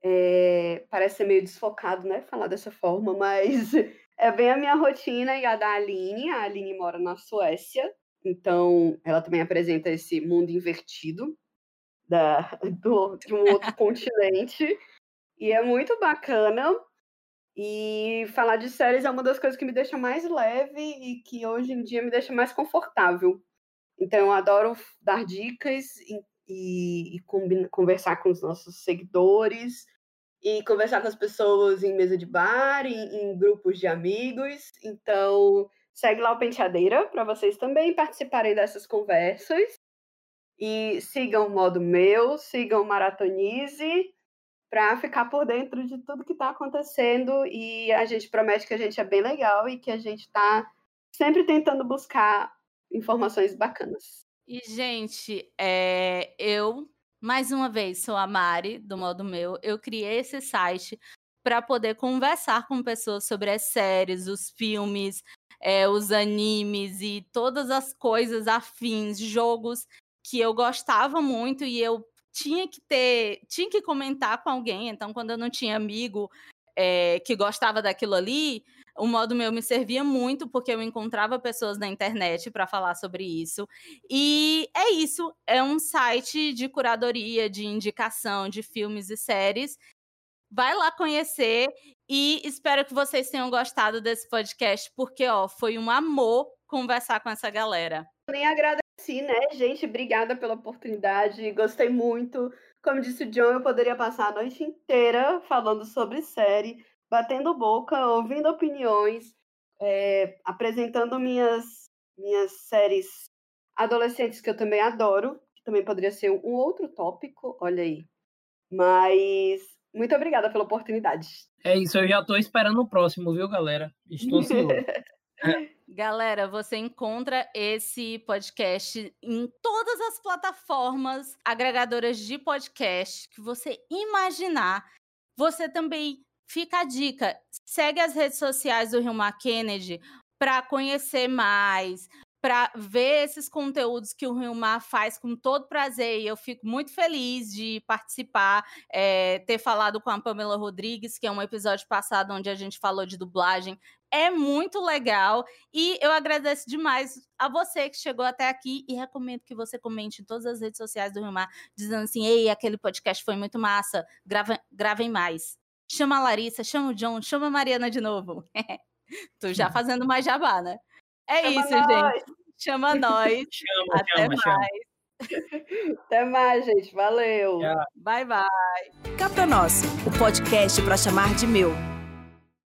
É... Parece ser meio desfocado, né? Falar dessa forma, mas é bem a minha rotina e a da Aline. A Aline mora na Suécia, então ela também apresenta esse mundo invertido da, do, de um outro continente. E é muito bacana. E falar de séries é uma das coisas que me deixa mais leve e que hoje em dia me deixa mais confortável. Então, eu adoro dar dicas e, e, e conversar com os nossos seguidores e conversar com as pessoas em mesa de bar, em, em grupos de amigos. Então, segue lá o Penteadeira para vocês também participarem dessas conversas. E sigam o modo meu, sigam o Maratonize para ficar por dentro de tudo que está acontecendo e a gente promete que a gente é bem legal e que a gente está sempre tentando buscar informações bacanas. E, gente, é, eu, mais uma vez, sou a Mari, do Modo Meu. Eu criei esse site para poder conversar com pessoas sobre as séries, os filmes, é, os animes e todas as coisas afins, jogos que eu gostava muito e eu tinha que ter, tinha que comentar com alguém. Então, quando eu não tinha amigo é, que gostava daquilo ali, o modo meu me servia muito porque eu encontrava pessoas na internet para falar sobre isso. E é isso, é um site de curadoria, de indicação de filmes e séries. Vai lá conhecer e espero que vocês tenham gostado desse podcast, porque ó, foi um amor conversar com essa galera. Nem agradeci, né, gente? Obrigada pela oportunidade, gostei muito. Como disse o John, eu poderia passar a noite inteira falando sobre série, batendo boca, ouvindo opiniões, é, apresentando minhas, minhas séries adolescentes que eu também adoro, que também poderia ser um outro tópico, olha aí. Mas muito obrigada pela oportunidade. É isso, eu já estou esperando o próximo, viu, galera? Estou ansioso. Galera, você encontra esse podcast em todas as plataformas agregadoras de podcast que você imaginar. Você também fica a dica, segue as redes sociais do Rio Kennedy para conhecer mais, para ver esses conteúdos que o Rio Mar faz com todo prazer. E eu fico muito feliz de participar, é, ter falado com a Pamela Rodrigues, que é um episódio passado onde a gente falou de dublagem. É muito legal e eu agradeço demais a você que chegou até aqui e recomendo que você comente em todas as redes sociais do Rio Mar, dizendo assim: ei, aquele podcast foi muito massa, grava, gravem mais chama a Larissa, chama o John, chama a Mariana de novo. Tô já fazendo mais jabá, né? É chama isso, nós. gente. Chama nós. chama, Até chama, mais. Chama. Até mais, gente. Valeu. Bye, bye. Cá pra nós, o podcast para chamar de meu.